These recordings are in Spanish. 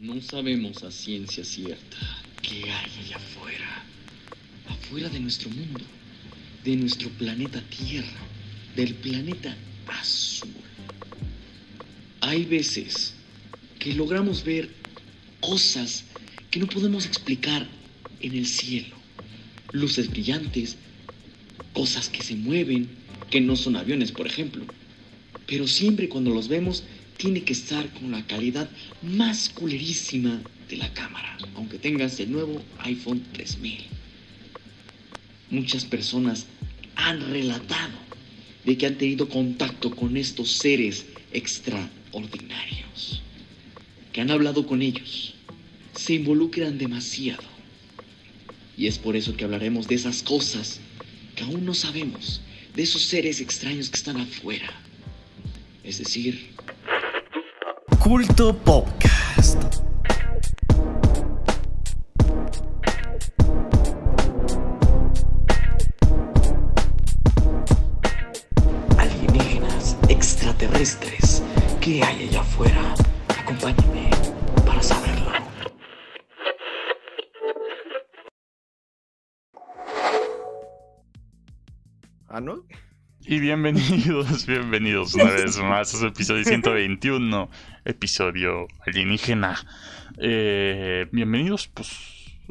No sabemos a ciencia cierta qué hay allá afuera, afuera de nuestro mundo, de nuestro planeta Tierra, del planeta azul. Hay veces que logramos ver cosas que no podemos explicar en el cielo. Luces brillantes, cosas que se mueven, que no son aviones, por ejemplo. Pero siempre cuando los vemos, tiene que estar con la calidad más culerísima de la cámara, aunque tengas el nuevo iPhone 3000. Muchas personas han relatado de que han tenido contacto con estos seres extraordinarios, que han hablado con ellos, se involucran demasiado. Y es por eso que hablaremos de esas cosas que aún no sabemos, de esos seres extraños que están afuera. Es decir, Culto Podcast. alienígenas extraterrestres. ¿Qué hay allá afuera? Acompáñenme para saberlo. ¿Ah, no? Y bienvenidos, bienvenidos una vez más a su episodio 121, episodio alienígena. Eh, bienvenidos, pues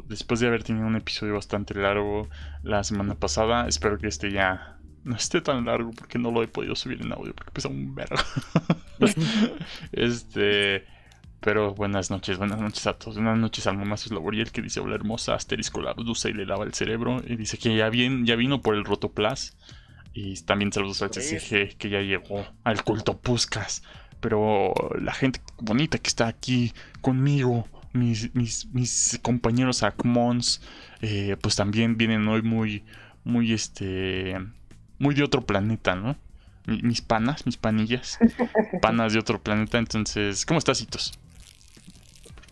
después de haber tenido un episodio bastante largo la semana pasada, espero que este ya no esté tan largo porque no lo he podido subir en audio porque pesa un vergo. este, pero buenas noches, buenas noches a todos, buenas noches al mamá Laboriel que dice hola hermosa, asterisco la abduce y le lava el cerebro y dice que ya, bien, ya vino por el Rotoplas. Y también saludos al CCG que ya llegó al culto Puscas. Pero la gente bonita que está aquí conmigo, mis, mis, mis compañeros Acmons, eh, pues también vienen hoy muy, muy este, muy de otro planeta, ¿no? Mi- Mis panas, mis panillas, panas de otro planeta. Entonces, ¿cómo estás, Hitos?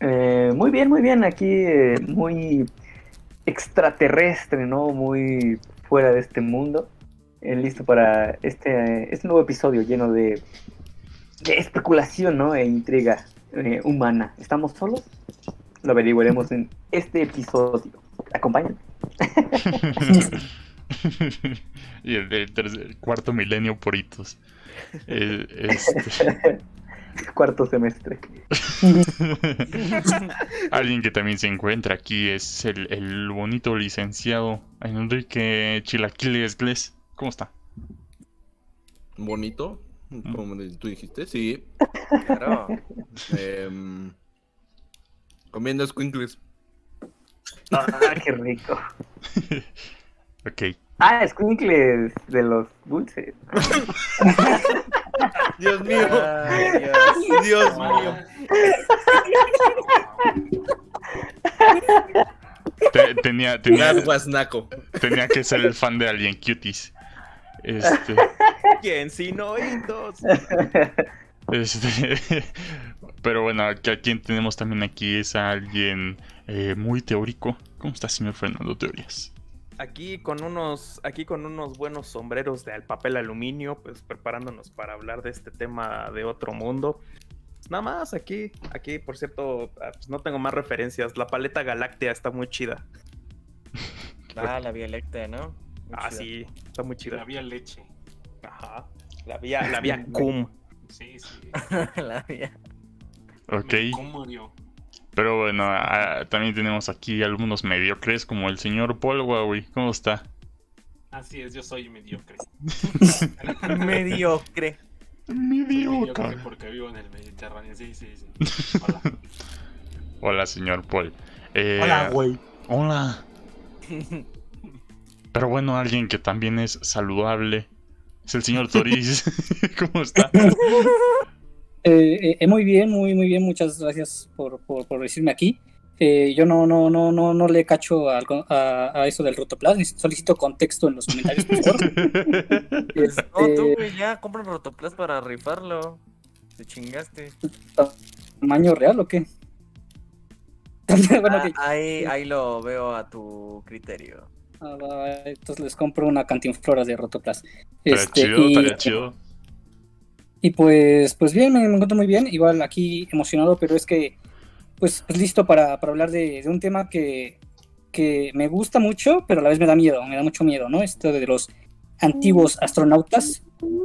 Eh, muy bien, muy bien. Aquí eh, muy extraterrestre, ¿no? Muy fuera de este mundo. Eh, listo para este, este nuevo episodio lleno de, de especulación, ¿no? E intriga eh, humana. ¿Estamos solos? Lo averiguaremos en este episodio. ¿Acompañan? y el, el tercer- cuarto milenio por Hitos. Eh, este, Cuarto semestre. Alguien que también se encuentra aquí es el, el bonito licenciado Enrique Chilaquiles Gles. ¿Cómo está? Bonito, Mm. como tú dijiste, sí. Claro. Em, comiendo squinkles. Ah, qué rico. Ok. Ah, squinkles de los dulces. Dios mío, Ay, Dios. Dios mío. Te- tenía, tenía, That was naco. tenía que ser el fan de Alien Cuties. Este, ¿Quién sin oídos? este, pero bueno, que a quien tenemos también aquí es a alguien eh, muy teórico. ¿Cómo está, señor Fernando Teorías? Aquí con unos, aquí con unos buenos sombreros de papel aluminio, pues preparándonos para hablar de este tema de otro mundo. Nada más aquí, aquí, por cierto, ah, pues no tengo más referencias. La paleta galáctea está muy chida. Ah, la Vía Láctea, ¿no? Muy Ah, chida. sí, está muy chida. La vía leche. Ajá. La vía, la vía cum. Sí, sí. la Vía. Ok. Me conmovió. Pero bueno, ah, también tenemos aquí algunos mediocres como el señor Paul Huawei. ¿Cómo está? Así es, yo soy mediocre. Mediocre. Soy Mediocre. mediocre porque vivo en el Mediterráneo. Sí, sí, sí. Hola. Hola, señor Paul. Eh, Hola, güey. Hola. Pero bueno, alguien que también es saludable es el señor Toriz. ¿Cómo está? Eh, eh, muy bien, muy, muy bien. Muchas gracias por, por, por decirme aquí. Eh, yo no, no, no, no, no le cacho a, a eso del rotoplas. Solicito contexto en los comentarios, por favor. Pues, no, tú, Este, güey, ya compra un rotoplas para rifarlo. Te chingaste. ¿Tamaño real o qué? bueno, Ah, ahí, ahí lo veo a tu criterio. Ah, va, entonces les compro una cantinflora de rotoplas. Este, chido, y, chido. y pues, pues bien, me, me encuentro muy bien. Igual aquí emocionado, pero es que pues, pues listo para, para hablar de, de un tema que, que me gusta mucho, pero a la vez me da miedo, me da mucho miedo, ¿no? Esto de los antiguos astronautas.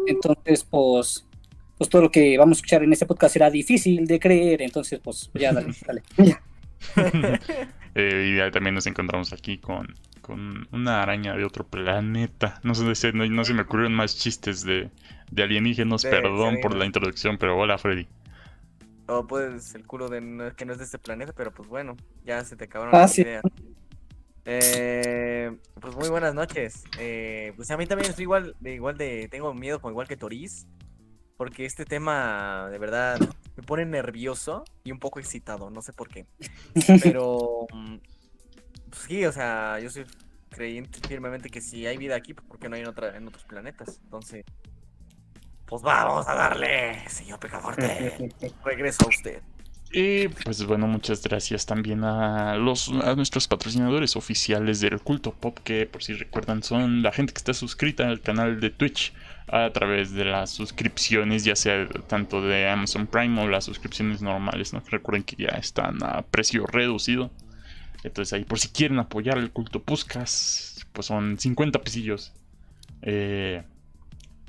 Entonces, pues, pues todo lo que vamos a escuchar en este podcast será difícil de creer. Entonces, pues ya, dale, dale. Ya. Eh, y también nos encontramos aquí con, con una araña de otro planeta. No sé, no, no se me ocurrieron más chistes de, de alienígenas, De perdón por la introducción, pero hola Freddy. O pues el culo de no- que no es de este planeta, pero pues bueno, ya se te acabaron Ah, las sí. ideas. Eh, pues muy buenas noches. Eh, pues a mí también estoy igual de igual de tengo miedo como igual que Toriz, porque este tema de verdad me pone nervioso y un poco excitado, no sé por qué. Pero mm, pues sí, o sea, yo soy creyente firmemente que si hay vida aquí, pues ¿por qué no hay en otra en otros planetas? Entonces, pues vamos a darle, señor Pecaforte. Regreso a usted. Y pues bueno, muchas gracias también a los a nuestros patrocinadores oficiales del Culto Pop, que por si recuerdan son la gente que está suscrita al canal de Twitch a través de las suscripciones, ya sea tanto de Amazon Prime o las suscripciones normales, ¿no? Recuerden que ya están a precio reducido. Entonces ahí por si quieren apoyar el Culto Puscas, pues son 50 pesillos. Eh,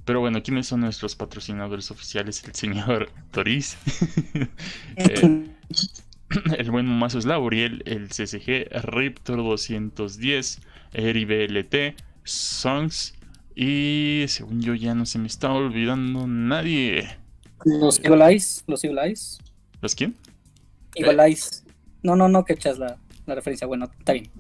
pero bueno, ¿quiénes son nuestros patrocinadores oficiales? El señor Toriz. Eh, el buen Mazo es Lauriel, el CCG, Riptor 210, Eri BLT, Songs y según yo ya no se me está olvidando nadie. Los Eagle Eyes, los Eagle Eyes. ¿Los quién? Eagle Eyes. No, no, no, que echas la, referencia. Bueno, está bien.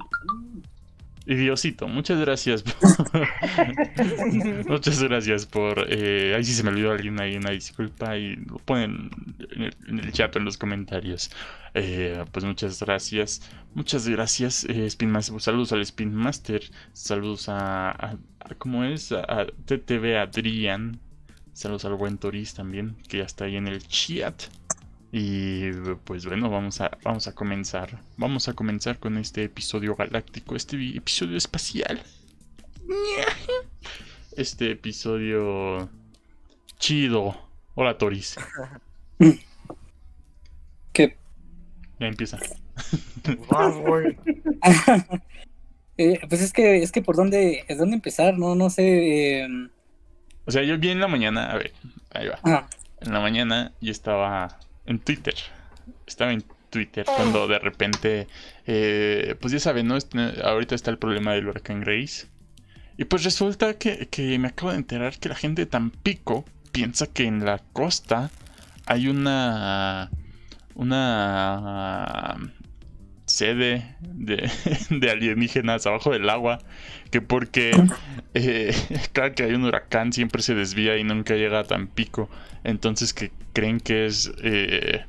Y Diosito, muchas gracias. por- muchas gracias por... eh, ahí sí se me olvidó alguien ahí, una disculpa y lo ponen en el, en el chat o en los comentarios. Eh, pues muchas gracias. Muchas gracias, eh, Spin Master. Saludos al Spin Master. Saludos a... a- a- ¿Cómo es? A, a TTV Adrián. Saludos al buen Toris también, que ya está ahí en el chat. Y pues bueno, vamos a, vamos a comenzar. Vamos a comenzar con este episodio galáctico, este episodio espacial. Este episodio chido. Hola Toris. ¿Qué? Ya empieza. Güey. Eh, pues es que, es que por dónde, es dónde empezar, no, no sé. eh, O sea, yo vi en la mañana, a ver, ahí va. En la mañana yo estaba en Twitter. Estaba en Twitter cuando de repente, eh, pues ya saben, ¿no? Este- ahorita está el problema del huracán Grace. Y pues resulta que, que me acabo de enterar que la gente de Tampico piensa que en la costa hay una... una sede de, de alienígenas abajo del agua que porque eh, cada que hay un huracán siempre se desvía y nunca llega a Tampico entonces que creen que es eh,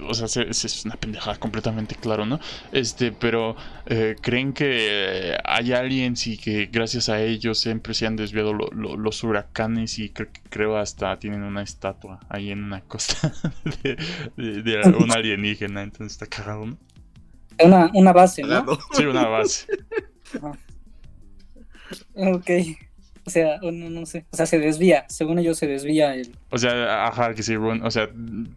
o sea, se- se- es una pendejada completamente claro, ¿no? Este, pero eh, creen que hay aliens y que gracias a ellos siempre se han desviado lo- lo- los huracanes y cre- creo hasta tienen una estatua ahí en una costa de, de- de un alienígena, entonces está cagado, ¿no? una, una base, ¿no? Sí, una base. Ok. O sea, no, no sé. O sea, se desvía. Según ellos se desvía el. O sea, ajá, que sí, bueno, o sea,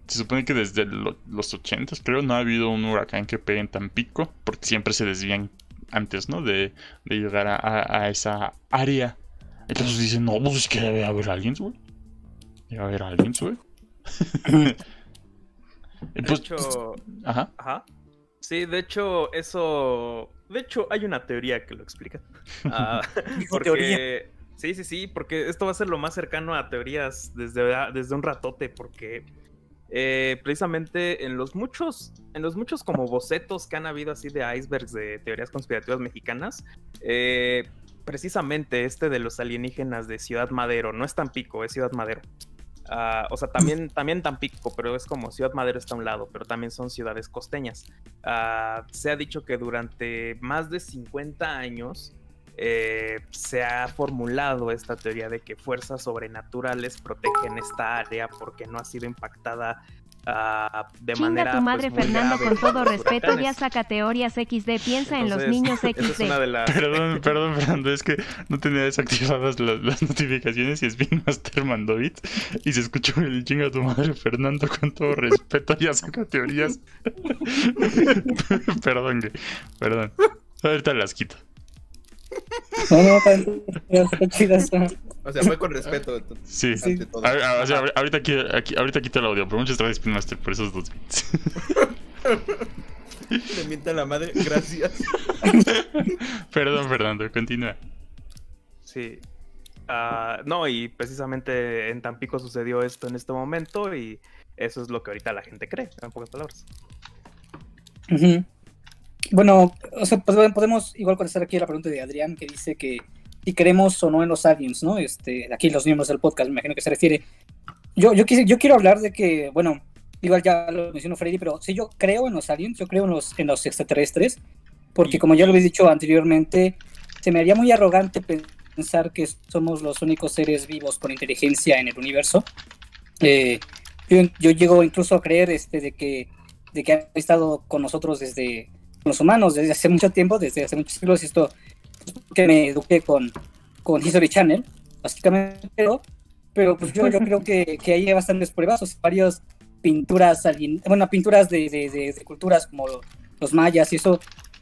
se supone que desde lo- los 80 creo no ha habido un huracán que pegue en Tampico, porque siempre se desvían antes, ¿no? De, de llegar a, a- a esa área. Entonces dicen, no, pues es que debe haber aliens, güey. Debe haber aliens, güey. De pues, hecho, ajá. Ajá. Sí, de hecho, eso. De hecho, hay una teoría que lo explica. Ah, Dijo teoría. Sí, sí, sí, porque esto va a ser lo más cercano a teorías desde, desde un ratote, porque eh, precisamente en los muchos, en los muchos como bocetos que han habido así de icebergs de teorías conspirativas mexicanas, eh, precisamente este de los alienígenas de Ciudad Madero, no es Tampico, es Ciudad Madero. Ah, o sea, también, también Tampico, pero es como Ciudad Madero está a un lado, pero también son ciudades costeñas. Ah, se ha dicho que durante más de 50 años eh, se ha formulado esta teoría de que fuerzas sobrenaturales protegen esta área porque no ha sido impactada ah, de Chinga manera. tu madre pues, muy Fernando, grave con todo respeto, huracanes. ya saca teorías XD, piensa en los niños es XD. de las. Perdón, perdón, Fernando, es que no tenía desactivadas las, las notificaciones y es Spin Master mandó bits y se escuchó el chinga tu madre Fernando con todo respeto, ya saca teorías. perdón, güey, perdón. Ahorita las quito. No, no, está, chida esa. O sea, fue con respeto. Sí, ante todo. A- a- o sea, ahor- ahorita, qui- aquí- ahorita quito el audio, pero muchas gracias Spin Master por esos dos bits. Le mienta la madre, gracias. perdón, Fernando, continúa. Sí. Ah, no, y precisamente en Tampico sucedió esto en este momento y eso es lo que ahorita la gente cree, en pocas palabras. Ujú. Bueno, o sea, pues, bueno, podemos igual contestar aquí la pregunta de Adrián que dice que si creemos o no en los aliens, ¿no? Este, aquí los miembros del podcast, me imagino que se refiere. Yo, yo, quise, yo quiero hablar de que, bueno, igual ya lo mencionó Freddy, pero si yo creo en los aliens, yo creo en los, en los extraterrestres, porque como ya lo he dicho anteriormente, se me haría muy arrogante pensar que somos los únicos seres vivos con inteligencia en el universo. Eh, yo, yo llego incluso a creer este, de que de que han estado con nosotros desde los humanos desde hace mucho tiempo, desde hace muchos siglos, esto que me eduqué con, con History Channel, básicamente, pero, pero pues yo, yo creo que, que hay bastantes pruebas, o sea, varias pinturas, bueno, pinturas de, de, de- de culturas como los mayas y eso,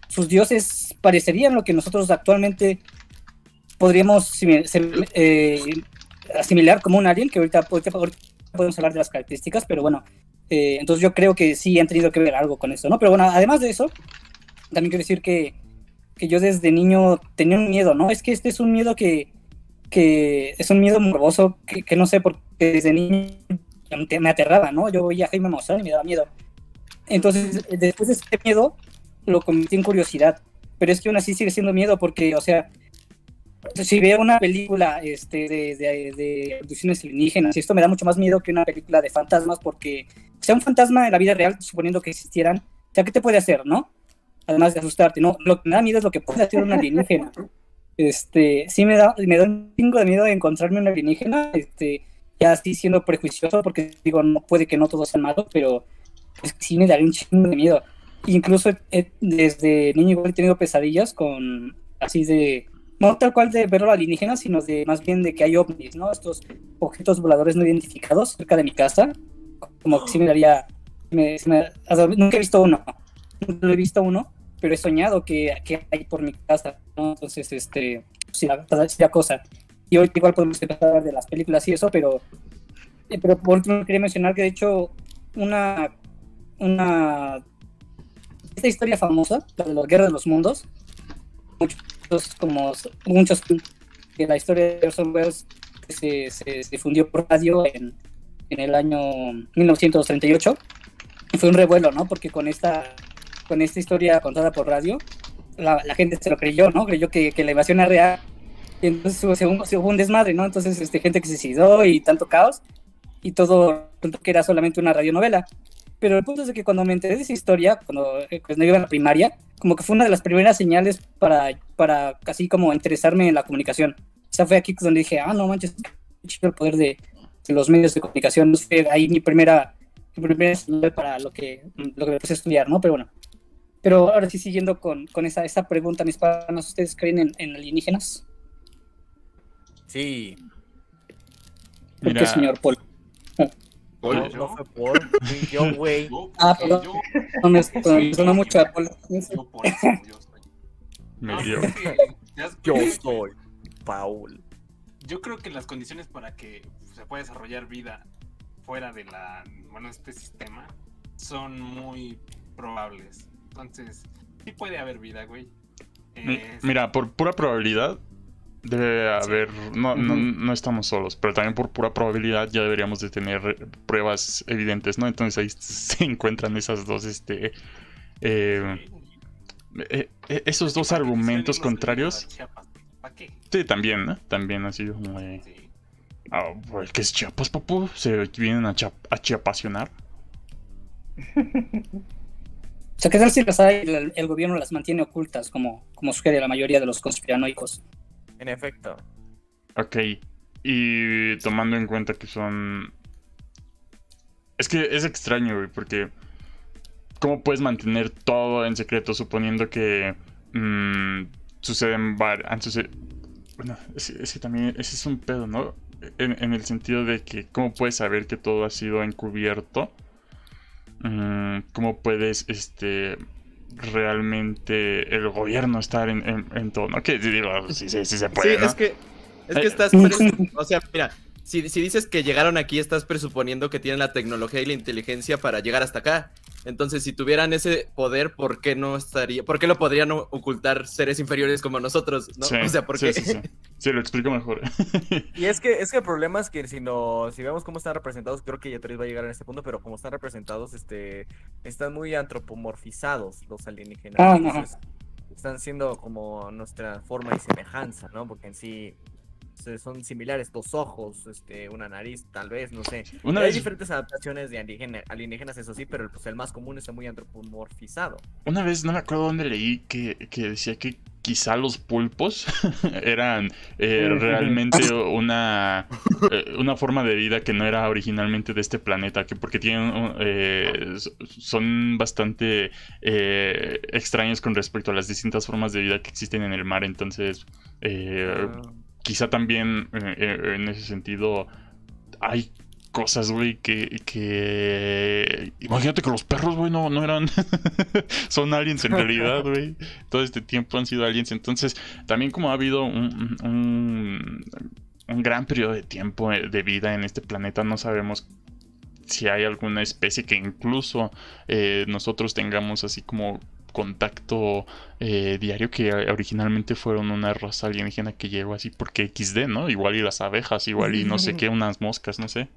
sus dioses parecerían lo que nosotros actualmente podríamos eh, asimilar como un alien, que ahorita- ahorita podemos hablar de las características, pero bueno, eh, entonces yo creo que sí han tenido que ver algo con eso, ¿no? Pero bueno, además de eso, también quiero decir que, que yo desde niño tenía un miedo, ¿no? Es que este es un miedo que, que es un miedo morboso, que, que no sé, porque desde niño me- aterraba, ¿no? Yo veía a Jaime Maussan y me daba miedo. Entonces, después de ese miedo, lo convertí en curiosidad. Pero es que aún así sigue siendo miedo porque, o sea, si veo una película este, de, de, de abducciones alienígenas, esto me da mucho más miedo que una película de fantasmas, porque sea un fantasma en la vida real, suponiendo que existieran, o sea, ¿qué te puede hacer, no? Además de asustarte, ¿no? Lo que me da miedo es lo que puede hacer un alienígena. Este, sí me da, me da un chingo de miedo de encontrarme un alienígena, este, ya así siendo prejuicioso, porque digo, no puede que no todos sean malos, pero es que sí me daría un chingo de miedo. Incluso eh, desde niño he tenido pesadillas con así de, no tal cual de verlo alienígena, sino de más bien de que hay ovnis, ¿no? Estos objetos voladores no identificados cerca de mi casa, como que sí me daría, nunca he visto uno, nunca he visto uno, pero he soñado que, que hay por mi casa, ¿no? Entonces, este, sí, la verdad sería cosa. Y hoy igual podemos hablar de las películas y eso, pero, eh, pero por último quería mencionar que de hecho una, una, esta historia famosa, la de la Guerra de los Mundos, muchos como muchos que la historia de Orson Welles se, se, se difundió por radio en, en el año 1938 y fue un revuelo, ¿no? Porque con esta con esta historia contada por radio la, la gente se lo creyó, ¿no? Creyó que, que la invasión era real y entonces hubo, hubo- hubo un desmadre, ¿no? Entonces este, gente que se suicidó y tanto caos y todo que era solamente una radionovela. Pero el punto es que cuando me enteré de esa historia, cuando, eh, cuando iba a la primaria, como que fue una de las primeras señales para, para casi como interesarme en la comunicación. O sea, fue aquí donde dije, ah, no manches, el poder de, de los medios de comunicación. Fue ahí mi primera, mi primera señal para lo que, lo que me puse a estudiar, ¿no? Pero bueno. Pero ahora sí, siguiendo con, con esa, esa pregunta, mis panas, ¿ustedes creen en, en alienígenas? Sí. ¿Por qué, Mira, señor Paul? No, no fue por. Fui yo, güey. Yo, Ah, perdón. yo, No me Sí, sonó mucho a Paul. yo por eso, yo soy. me No, dio. es que, ¿te das Yo soy Paul. Yo creo que las condiciones para que se pueda desarrollar vida fuera de la, bueno, este sistema son muy probables. Entonces, sí puede haber vida, güey. Mi- Eh, Mira, por pura probabilidad debe haber, no, no, no estamos solos, pero también por pura probabilidad ya deberíamos de tener pruebas evidentes, ¿no? Entonces ahí se encuentran esas dos, este, eh, eh, eh, esos dos ¿para qué argumentos contrarios. ¿Para qué? Sí, también, ¿no? También ha sido como de, Sí. pues, ¿qué es Chiapas, papu? ¿Se vienen a, chap- a chiapasionar? O sea, ¿qué tal si las hay, el, el gobierno las mantiene ocultas, como, como sugiere la mayoría de los conspiranoicos? En efecto. Ok, y tomando en cuenta que son Es que es extraño, güey, porque ¿cómo puedes mantener todo en secreto suponiendo que mm, suceden varios... Bueno, ese, ese también, ese es un pedo, ¿no? En, en el sentido de que cómo puedes saber que todo ha sido encubierto. Mm, ¿Cómo puedes, este, realmente el gobierno estar en, en- en todo, ¿no? Que digo, sí, sí, sí se puede, sí, ¿no? es que, es que Eh, estás. O sea, mira, si, si dices que llegaron aquí, estás presuponiendo que tienen la tecnología y la inteligencia para llegar hasta acá. Entonces, si tuvieran ese poder, ¿por qué no estaría? ¿Por qué lo podrían ocultar seres inferiores como nosotros? ¿no? Sí, o sea, ¿por sí, qué? sí, sí. Sí, lo explico mejor. Y es que, es que el problema es que si no, si vemos cómo están representados, creo que Yatriz va a llegar en este punto, pero como están representados, este, están muy antropomorfizados los alienígenas. Ah, entonces, están siendo como nuestra forma y semejanza, ¿no? Porque en sí son similares, dos ojos, este, una nariz, tal vez, no sé. Una Hay diferentes adaptaciones de alienígena- alienígenas, eso sí, pero pues, el más común está muy antropomorfizado. Una vez, no me acuerdo dónde leí que, que decía que quizá los pulpos eran eh, realmente una, eh, una forma de vida que no era originalmente de este planeta, que porque tienen eh, son bastante eh, extraños con respecto a las distintas formas de vida que existen en el mar, entonces eh, quizá también eh, eh, en ese sentido hay cosas, güey, que. Imagínate que los perros, güey, no, no eran... Son aliens en realidad, güey. Todo este tiempo han sido aliens. Entonces, también como ha habido un, un, gran periodo de tiempo eh, de vida en este planeta, no sabemos si hay alguna especie que incluso nosotros tengamos así como contacto eh, diario que originalmente fueron una raza alienígena que llegó así porque XD, ¿no? Igual y las abejas, igual y no sé qué, unas moscas, no sé.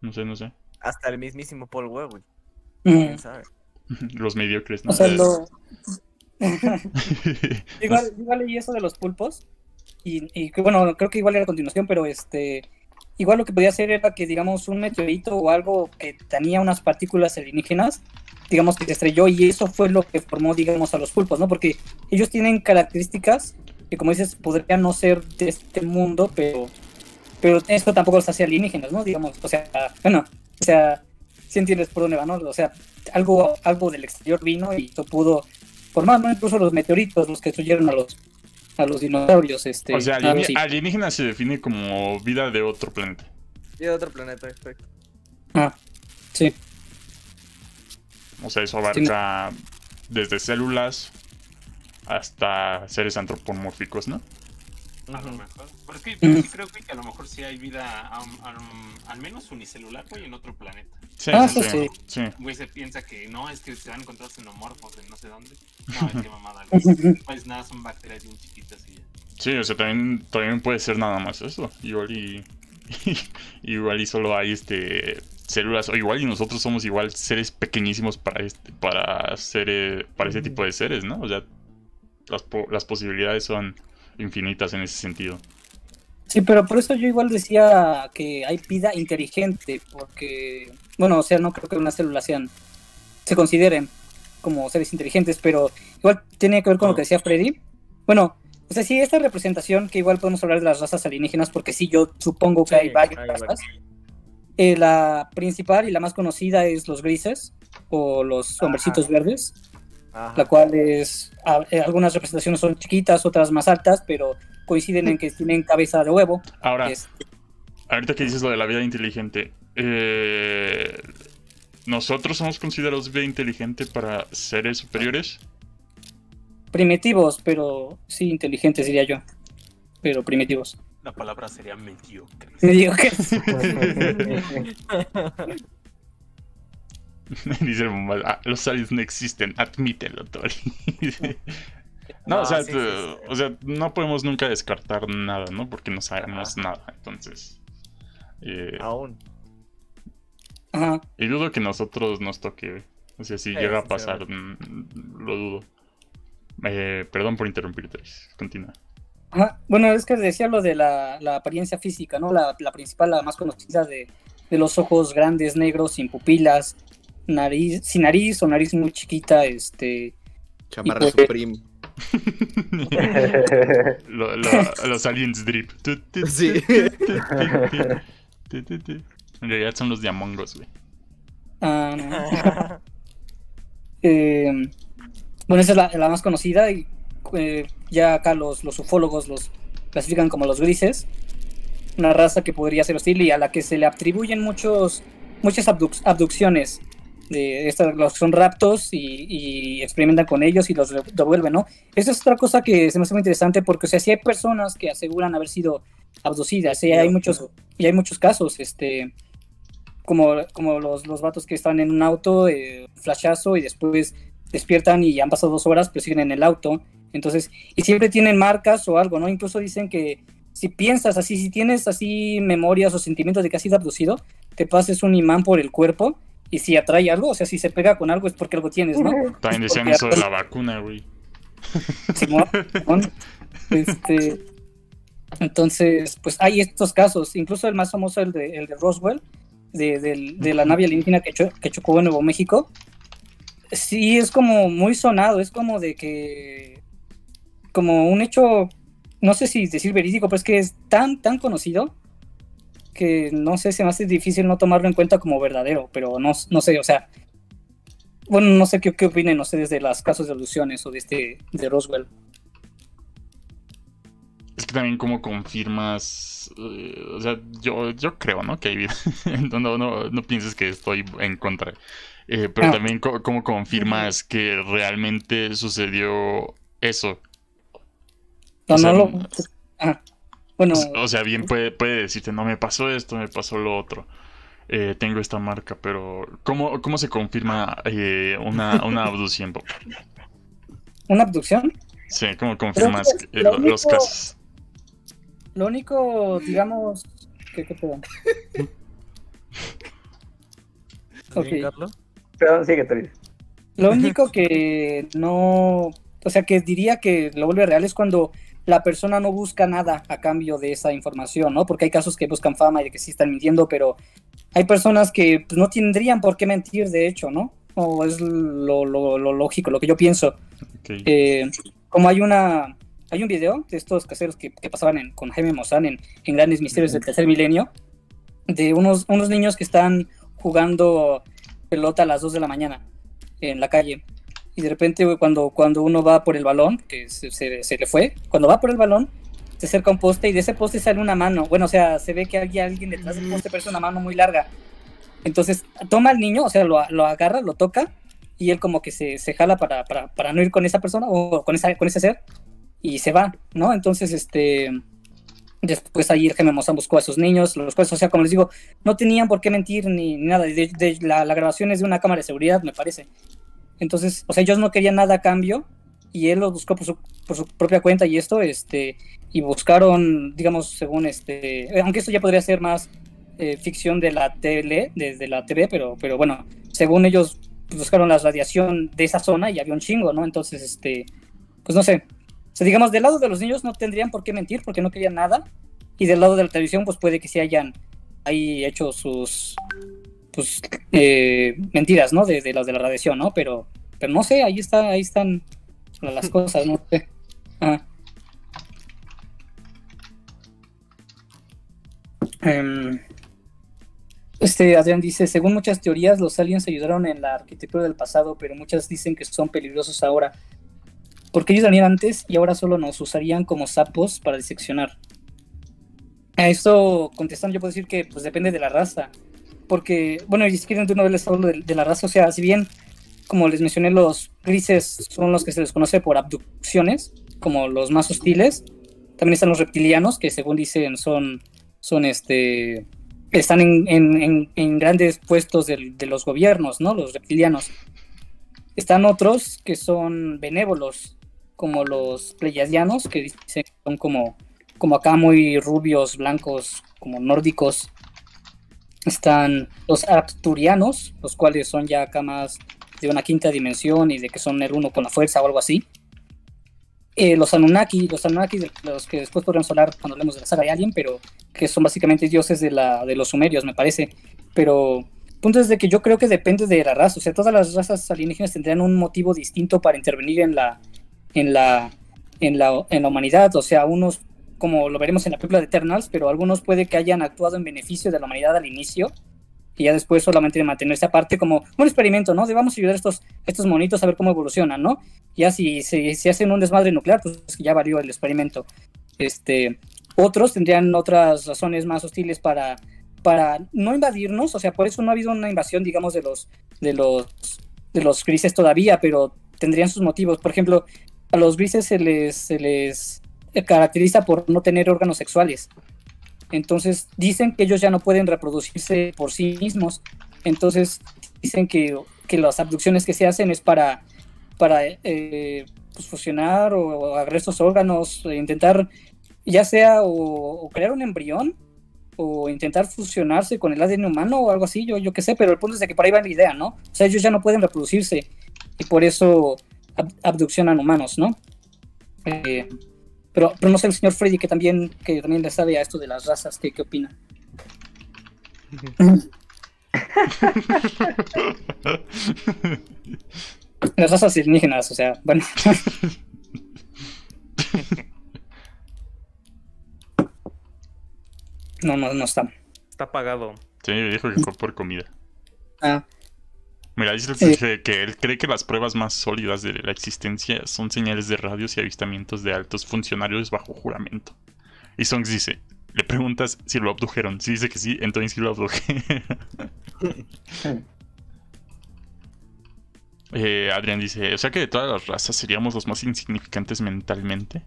No sé, no sé. Hasta el mismísimo Paul Webb, güey. Mm. ¿Quién sabe? Los mediocres, ¿no? O sea, lo... igual, igual leí eso de los pulpos. Y, y bueno, creo que igual era a continuación, pero este. Igual lo que podía hacer era que, digamos, un meteorito o algo que tenía unas partículas alienígenas, digamos que se estrelló y eso fue lo que formó, digamos, a los pulpos, ¿no? Porque ellos tienen características que, como dices, podrían no ser de este mundo, pero, pero esto tampoco los hace alienígenas, ¿no? Digamos, o sea, bueno, o sea, si entiendes por dónde va, ¿no? O sea, algo, algo del exterior vino y eso pudo formar, ¿no? Incluso los meteoritos, los que destruyeron a los, a los dinosaurios, este. o sea, ah, sí. alienígena se define como vida de otro planeta. Y de otro planeta, perfecto. Ah, sí. O sea, eso abarca desde células hasta seres antropomórficos, ¿no? A lo mejor. Pero es que Ujú. yo sí creo que a lo mejor sí hay vida, am- am- al menos unicelular, güey, en otro planeta. Sí, Ah, sí, sí. sí. sí. Güey, se piensa que no, es que se van a encontrar xenomorfos de no sé dónde. No, es que mamada, güey. Pues nada, son bacterias bien chiquitas y ya. Sí, o sea, también, también puede ser nada más eso. Igual y. igual y solo hay este células. O igual y nosotros somos igual seres pequeñísimos para este, para seres, para ese tipo de seres, ¿no? O sea, las, po- las posibilidades son infinitas en ese sentido. Sí, pero por eso yo igual decía que hay vida inteligente, porque, bueno, o sea, no creo que unas células sean, se consideren como seres inteligentes, pero igual tiene que ver con lo que decía Freddy. Bueno, o sea, sí, esta representación, que igual podemos hablar de las razas alienígenas, porque sí, yo supongo que hay varias hay razas. varias. Eh, la principal y la más conocida es los grises, o los hombrecitos verdes, Ajá. la cual es, a- eh, algunas representaciones son chiquitas, otras más altas, pero coinciden en que tienen cabeza de huevo. Ahora, Es- ahorita que dices lo de la vida inteligente, eh, ¿nosotros somos considerados vida inteligente para seres superiores? primitivos, pero sí inteligentes diría yo. Pero primitivos. La palabra sería mediocre. Que Dice el bomba, "Ah, los aliens no existen, admítelo, Tori. no, o, Ah, sea, sí, sí, tú- sí. o sea, no podemos nunca descartar nada, ¿no? Porque no sabemos nada, entonces. eh, Aún. Ajá. y dudo que nosotros nos toque. O sea, si Sí, llega a sí, pasar, mm, lo dudo. Eh, perdón por interrumpir, Tori. Continúa. Ajá. Bueno, es que decía lo de la, la apariencia física, ¿no? La, la principal, la más conocida de, de los ojos grandes, negros, sin pupilas, nariz, sin nariz o nariz muy chiquita, este. Chamarra Y- Supreme. Lo- lo- los aliens drip. Sí. En realidad son los de Among Us, güey. Ah, no. Eh, bueno, esa es la, la más conocida y eh, ya acá los, los ufólogos los clasifican como los grises, una raza que podría ser hostil y a la que se le atribuyen muchos, muchas abduc- abducciones. De estas, los que son raptos y, experimentan con ellos y los devuelven, ¿no? Esa es otra cosa que se me hace muy interesante porque, o sea, si hay personas que aseguran haber sido abducidas, y hay muchos, y hay muchos casos, este, como, como los, los vatos que están en un auto, eh, flashazo, y después despiertan y han pasado dos horas, pero siguen en el auto. Entonces, y siempre tienen marcas o algo, ¿no? Incluso dicen que si piensas así, si tienes así memorias o sentimientos de que has sido abducido, te pases un imán por el cuerpo y si atrae algo, o sea, si se pega con algo es porque algo tienes, ¿no? También decían eso de la vacuna, güey. Simón. Este, entonces, pues hay estos casos, incluso el más famoso, el de, el de Roswell, de, de la nave alienígena que, cho- que chocó en Nuevo México. Sí, es como muy sonado, es como de que, como un hecho, no sé si decir verídico, pero es que es tan, tan conocido que no sé, se me hace difícil no tomarlo en cuenta como verdadero, pero no, no sé, o sea, bueno, no sé qué, qué opinen ustedes de los casos de alusiones o de este, de Roswell. Es que también como confirmas, eh, o sea, yo, yo creo, ¿no? Que hay vida. no, no, no, no pienses que estoy en contra. Eh, pero Ah. también co- como confirmas que realmente sucedió eso. No, O sea, no lo. Ah, bueno, O sea, bien puede, puede decirte, no me pasó esto, me pasó lo otro. Eh, tengo esta marca, pero ¿cómo, cómo se confirma eh, una, una abducción, una abducción. Sí, ¿cómo confirmas que eh, lo lo- los único- casos? Lo único, digamos. ¿Qué, qué pedo? Ok. ¿Bien, Carlos? Perdón, sigue. Lo único que no. O sea, que diría que lo vuelve real es cuando la persona no busca nada a cambio de esa información, ¿no? Porque hay casos que buscan fama y de que sí están mintiendo, pero hay personas que pues, no tendrían por qué mentir, de hecho, ¿no? O es lo, lo- lo lógico, lo que yo pienso. Ok. Eh, como hay una hay un video de estos caseros que, que pasaban en- con Jaime Maussan en, en Grandes Misterios del Tercer Milenio, de unos, unos niños que están jugando pelota a las 2 de la mañana en la calle. Y de repente, cuando, cuando uno va por el balón, que se, se- se le fue, cuando va por el balón, se acerca un poste y de ese poste sale una mano. Bueno, o sea, se ve que hay alguien detrás del poste, pero es una mano muy larga. Entonces, toma al niño, o sea, lo, lo agarra, lo toca, y él como que se, se jala para, para, para no ir con esa persona o con, esa, con ese ser, y se va, ¿no? Entonces, este... Después ahí el Jaime Maussan buscó a esos niños, los cuales, o sea, como les digo, no tenían por qué mentir ni, ni nada. De, de- la, la grabación es de una cámara de seguridad, me parece. Entonces, o sea, ellos no querían nada a cambio y él los buscó por su, por su propia cuenta y esto, este, y buscaron, digamos, según este, aunque esto ya podría ser más eh, ficción de la tele, desde la TV, pero, pero bueno, según ellos pues, buscaron la radiación de esa zona y había un chingo, ¿no? Entonces, este, pues no sé. O sea, digamos, del lado de los niños no tendrían por qué mentir porque no querían nada. Y del lado de la televisión, pues puede que sí hayan ahí hecho sus pues, eh, mentiras, ¿no? De, de las de la radiación, ¿no? Pero, pero no sé, ahí está, ahí están las cosas, no sé. Ah. Em, este Adrián dice, según muchas teorías, los aliens ayudaron en la arquitectura del pasado, pero muchas dicen que son peligrosos ahora. Porque ellos venían antes y ahora solo nos usarían como sapos para diseccionar. A esto contestando, yo puedo decir que pues depende de la raza. Porque, bueno, y si quieren de una vez les hablo de, la raza, o sea, si bien, como les mencioné, los grises son los que se les conoce por abducciones, como los más hostiles, también están los reptilianos, que según dicen son, son este, están en, en- en- grandes puestos de los gobiernos, ¿no? Los reptilianos. Están otros que son benévolos, como los pleiadianos, que dicen que son como, como acá muy rubios, blancos, como nórdicos. Están los arcturianos, los cuales son ya acá más de una quinta dimensión y de que son el uno con la fuerza o algo así. Eh, los Anunnaki, los Anunnaki los que después podremos hablar cuando hablemos de la saga de Alien, pero que son básicamente dioses de, la, de los sumerios, me parece. Pero el punto es de que yo creo que depende de la raza. O sea, todas las razas alienígenas tendrían un motivo distinto para intervenir en la, en la, en la, en la humanidad. O sea, unos, como lo veremos en la película de Eternals, pero algunos puede que hayan actuado en beneficio de la humanidad al inicio y ya después solamente mantenerse aparte como un experimento, ¿no? De vamos ayudar a estos, estos monitos a ver cómo evolucionan, ¿no? Ya si se si, hacen un desmadre nuclear, pues ya valió el experimento. Este, otros tendrían otras razones más hostiles para, para no invadirnos, o sea, por eso no ha habido una invasión, digamos, de los, de los, de los grises todavía, pero tendrían sus motivos. Por ejemplo, a los grises se les, se les caracteriza por no tener órganos sexuales. Entonces dicen que ellos ya no pueden reproducirse por sí mismos. Entonces dicen que, que las abducciones que se hacen es para, para eh, pues, fusionar o, agarrar estos órganos, e intentar ya sea o, o, crear un embrión o intentar fusionarse con el ADN humano o algo así, yo, yo qué sé, pero el punto es de que por ahí va la idea, ¿no? O sea, ellos ya no pueden reproducirse y por eso ab abduccionan humanos, ¿no? Eh, pero, pero no sé, el señor Freddy, que también, que también le sabe a esto de las razas, ¿qué, qué opina? las razas alienígenas, o sea, bueno. no, no, no está. Está apagado. Sí, dijo que fue por comida. Ah. Mira, dice que él cree que las pruebas más sólidas de la existencia son señales de radios y avistamientos de altos funcionarios bajo juramento. Y Songs dice, le preguntas si lo abdujeron. Si dice que sí, entonces sí lo abduje. eh, Adrián dice, o sea que de todas las razas seríamos los más insignificantes mentalmente.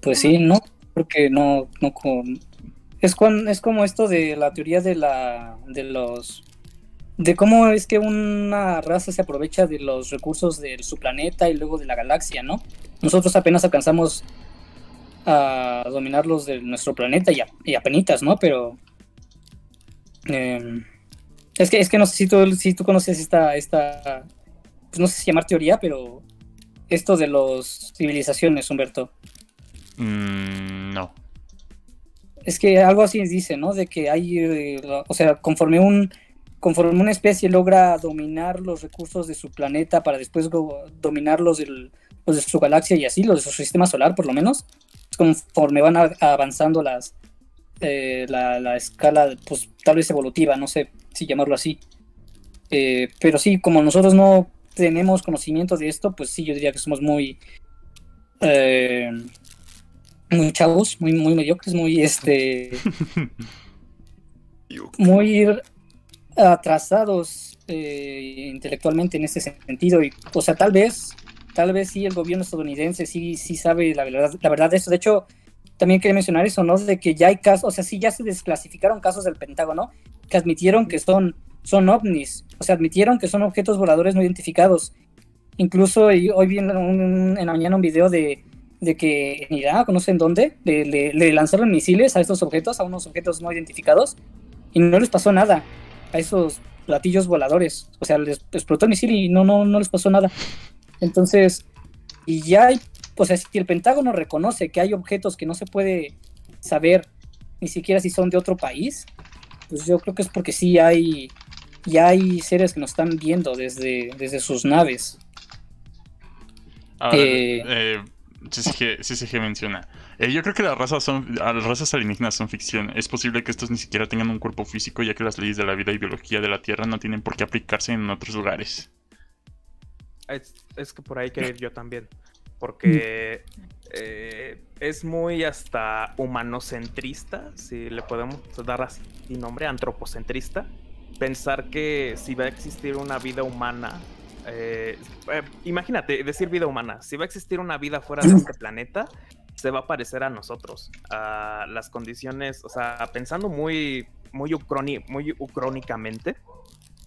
Pues sí, no, porque no, no con... Es, con, es como esto de la teoría de la de los de cómo es que una raza se aprovecha de los recursos de su planeta y luego de la galaxia, ¿no? Nosotros apenas alcanzamos a dominar los de nuestro planeta y, a, y apenitas, ¿no? Pero eh, es que es que no sé si tú, si tú conoces esta esta pues no sé si llamar teoría, pero esto de las civilizaciones, Humberto. Mm, no. Es que algo así dice, ¿no? De que hay, eh, o sea, conforme un conforme una especie logra dominar los recursos de su planeta para después dominar los, del, los de su galaxia y así, los de su sistema solar por lo menos, conforme van avanzando las, eh, la, la, escala, pues tal vez evolutiva, no sé si llamarlo así. Eh, pero sí, como nosotros no tenemos conocimiento de esto, pues sí, yo diría que somos muy... Eh, muy chavos, muy, muy mediocres, muy este... muy atrasados eh, intelectualmente en ese sentido. Y, o sea, tal vez, tal vez sí el gobierno estadounidense sí, sí sabe la verdad, la verdad de eso. De hecho, también quería mencionar eso, ¿no? De que ya hay casos, o sea, sí ya se desclasificaron casos del Pentágono que admitieron que son, son ovnis, o sea, admitieron que son objetos voladores no identificados. Incluso hoy vi en, un, en la mañana un video de, de que en Irak, no sé en dónde, le, le lanzaron misiles a estos objetos, a unos objetos no identificados, y no les pasó nada a esos platillos voladores. O sea, les explotó el misil y no, no, no les pasó nada. Entonces, y ya hay, o sea, si el Pentágono reconoce que hay objetos que no se puede saber ni siquiera si son de otro país, pues yo creo que es porque sí hay, ya hay seres que nos están viendo desde, desde sus naves. Ahora, eh, eh, CCG, CCG menciona. Eh, yo creo que las razas, son, las razas alienígenas son ficción. Es posible que estos ni siquiera tengan un cuerpo físico, ya que las leyes de la vida y biología de la Tierra no tienen por qué aplicarse en otros lugares. Es, es que por ahí quiero ir yo también. Porque eh, es muy hasta humanocentrista, si le podemos dar así nombre, antropocentrista. Pensar que si va a existir una vida humana eh, eh, imagínate, decir vida humana. Si va a existir una vida fuera de este planeta, se va a parecer a nosotros. A las condiciones, o sea, pensando muy, muy, ucroni, muy ucrónicamente,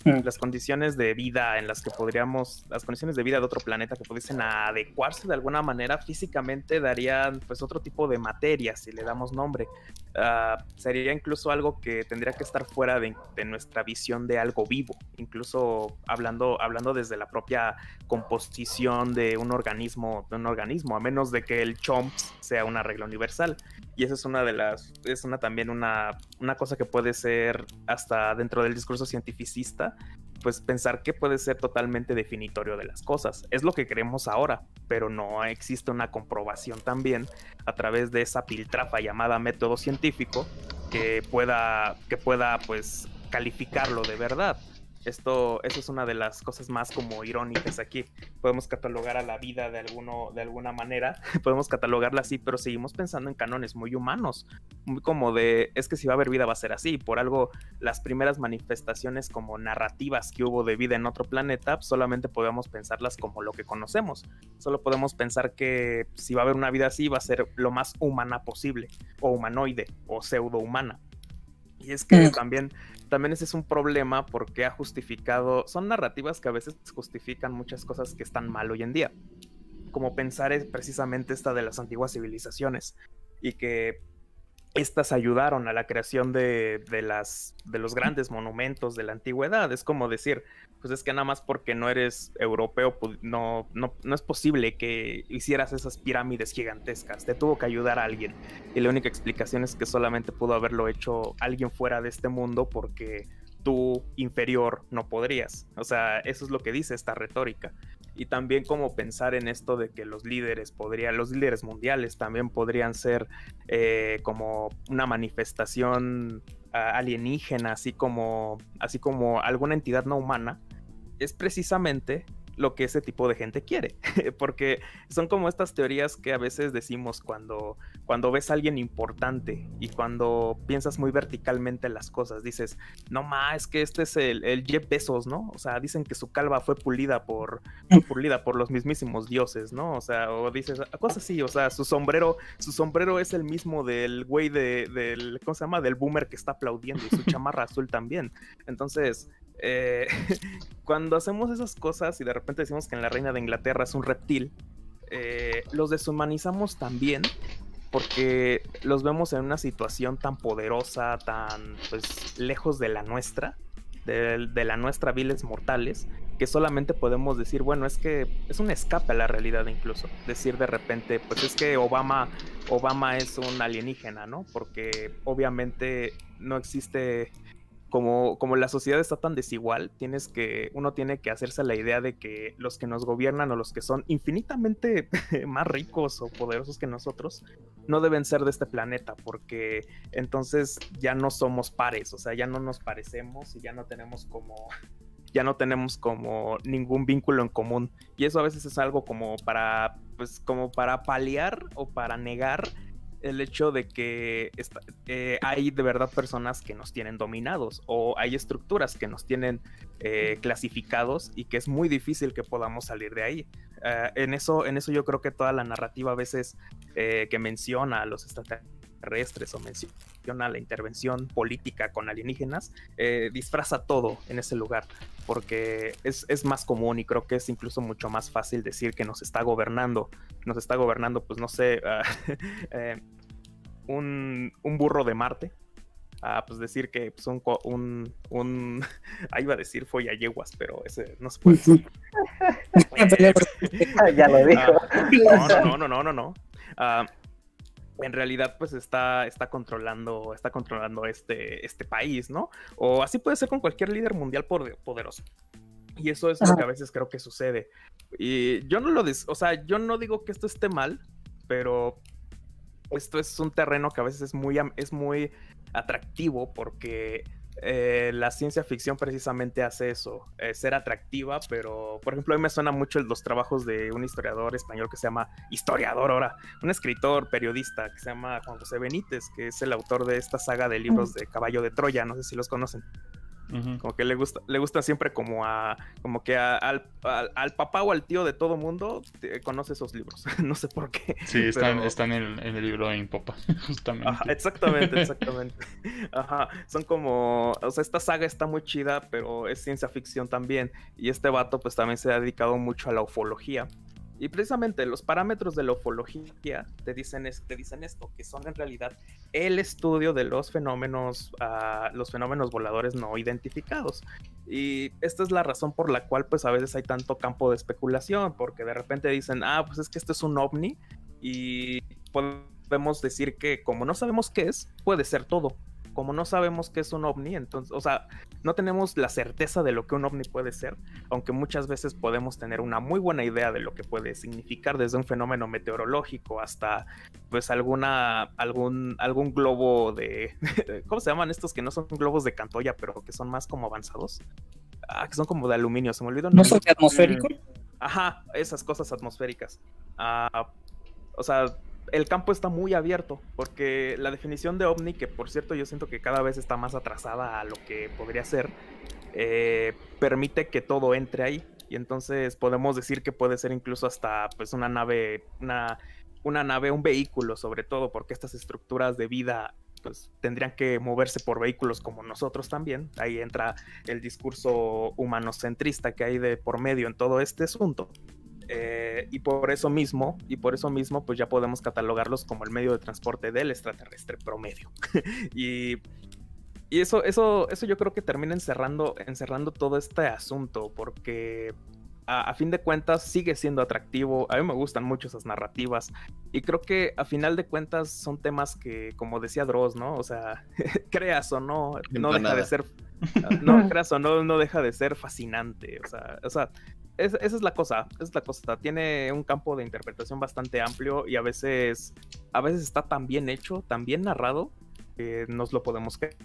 las condiciones de vida en las que podríamos, las condiciones de vida de otro planeta que pudiesen adecuarse de alguna manera físicamente darían pues otro tipo de materia si le damos nombre. Uh, sería incluso algo que tendría que estar fuera de, de, nuestra visión de algo vivo, incluso hablando, hablando desde la propia composición de un organismo, de un organismo, a menos de que el chomps sea una regla universal. Y esa es una de las, es una también una, una cosa que puede ser hasta dentro del discurso cientificista, pues pensar que puede ser totalmente definitorio de las cosas. Es lo que creemos ahora, pero no existe una comprobación también a través de esa piltrafa llamada método científico que pueda, que pueda pues calificarlo de verdad. Esto, eso es una de las cosas más como irónicas aquí. Podemos catalogar a la vida de, alguno, de alguna manera, podemos catalogarla así, pero seguimos pensando en canones muy humanos, muy como de, es que si va a haber vida va a ser así. Por algo, las primeras manifestaciones como narrativas que hubo de vida en otro planeta, solamente podemos pensarlas como lo que conocemos. Solo podemos pensar que si va a haber una vida así, va a ser lo más humana posible, o humanoide, o pseudo humana. Y es que también también ese es un problema porque ha justificado, son narrativas que a veces justifican muchas cosas que están mal hoy en día, como pensar es precisamente esta de las antiguas civilizaciones y que estas ayudaron a la creación de, de, las, de los grandes monumentos de la antigüedad. Es como decir, pues es que nada más porque no eres europeo, no, no, no, es posible que hicieras esas pirámides gigantescas. Te tuvo que ayudar a alguien. Y la única explicación es que solamente pudo haberlo hecho alguien fuera de este mundo porque tú inferior no podrías. O sea, eso es lo que dice esta retórica y también como pensar en esto de que los líderes podrían, los líderes mundiales también podrían ser eh, como una manifestación ah, alienígena, así como, así como alguna entidad no humana, es precisamente lo que ese tipo de gente quiere, porque son como estas teorías que a veces decimos cuando, cuando ves a alguien importante y cuando piensas muy verticalmente las cosas, dices, no más, es que este es el, el, Jeff Bezos, ¿no? O sea, dicen que su calva fue pulida por, pulida por los mismísimos dioses, ¿no? O sea, o dices, cosas así, o sea, su sombrero, su sombrero es el mismo del güey de, del, ¿cómo se llama? Del boomer que está aplaudiendo y su chamarra azul también. Entonces, eh, cuando hacemos esas cosas y de repente decimos que en la reina de Inglaterra es un reptil, eh, los deshumanizamos también porque los vemos en una situación tan poderosa, tan pues lejos de la nuestra, de, de, la nuestra viles mortales, que solamente podemos decir, bueno, es que es un escape a la realidad incluso. Decir de repente, pues es que Obama, Obama es un alienígena, ¿no? Porque obviamente no existe como, como la sociedad está tan desigual, tienes que, uno tiene que hacerse la idea de que los que nos gobiernan o los que son infinitamente más ricos o poderosos que nosotros, no deben ser de este planeta, porque entonces ya no somos pares, o sea, ya no nos parecemos y ya no tenemos como ya no tenemos como ningún vínculo en común. Y eso a veces es algo como para, pues, como para paliar o para negar el hecho de que eh, hay de verdad personas que nos tienen dominados o hay estructuras que nos tienen eh, clasificados y que es muy difícil que podamos salir de ahí. Uh, en, eso, en eso yo creo que toda la narrativa a veces eh, que menciona a los extraterrestres o menciona la intervención política con alienígenas, eh, disfraza todo en ese lugar, porque es, es, más común y creo que es incluso mucho más fácil decir que nos está gobernando, nos está gobernando, pues no sé, uh, eh, un, un, burro de Marte. Uh, pues decir que pues, un, un, un ahí iba a decir fue yeguas, pero ese no se puede decir. ya lo dijo. no, no, no, no, no, no. En realidad pues está, está controlando, está controlando este, este país, ¿no? O así puede ser con cualquier líder mundial poderoso. Y eso es lo que a veces creo que sucede. Y yo no lo, o sea, yo no digo que esto esté mal, pero esto es un terreno que a veces es muy, es muy atractivo porque eh, la ciencia ficción precisamente hace eso, eh, ser atractiva, pero por ejemplo a mí me suena mucho los trabajos de un historiador español que se llama, historiador ahora, un escritor, periodista que se llama Juan José Benítez, que es el autor de esta saga de libros de Caballo de Troya, no sé si los conocen. Uh -huh. Como que le gusta, le gusta siempre como a, como que a, al, al, al, papá o al tío de todo mundo te, conoce esos libros. no sé por qué. Sí, están, pero... están en, en, el libro en popa, justamente. Ajá, exactamente, exactamente. Ajá, son como, o sea, esta saga está muy chida, pero es ciencia ficción también. Y este vato pues también se ha dedicado mucho a la ufología. Y precisamente los parámetros de la ufología te dicen, te dicen esto, que son en realidad el estudio de los fenómenos, uh, los fenómenos voladores no identificados. Y esta es la razón por la cual pues a veces hay tanto campo de especulación, porque de repente dicen, ah, pues es que esto es un ovni y podemos decir que como no sabemos qué es, puede ser todo. Como no sabemos qué es un ovni, entonces, o sea, no tenemos la certeza de lo que un ovni puede ser, aunque muchas veces podemos tener una muy buena idea de lo que puede significar desde un fenómeno meteorológico hasta pues alguna algún algún globo de ¿cómo se llaman estos que no son globos de Cantoya, pero que son más como avanzados? Ah, que son como de aluminio, se me olvidó. ¿No son atmosféricos? Ajá, esas cosas atmosféricas. Ah, o sea, el campo está muy abierto, porque la definición de ovni, que por cierto yo siento que cada vez está más atrasada a lo que podría ser, eh, permite que todo entre ahí. Y entonces podemos decir que puede ser incluso hasta pues una nave, una, nave, un vehículo sobre todo, porque estas estructuras de vida pues tendrían que moverse por vehículos como nosotros también. Ahí entra el discurso humanocentrista que hay de por medio en todo este asunto. Eh, y por eso mismo, y por eso mismo, pues ya podemos catalogarlos como el medio de transporte del extraterrestre promedio. y y eso, eso, eso yo creo que termina encerrando, encerrando todo este asunto, porque a, a fin de cuentas sigue siendo atractivo. A mí me gustan mucho esas narrativas. Y creo que a final de cuentas son temas que, como decía Dross, ¿no? O sea, creas o no, no deja de ser. No, creas o no, no deja de ser fascinante. O sea, o sea es- esa es la cosa, esa es la cosa. Tiene un campo de interpretación bastante amplio y a veces, a veces está tan bien hecho, tan bien narrado, que nos lo podemos cre-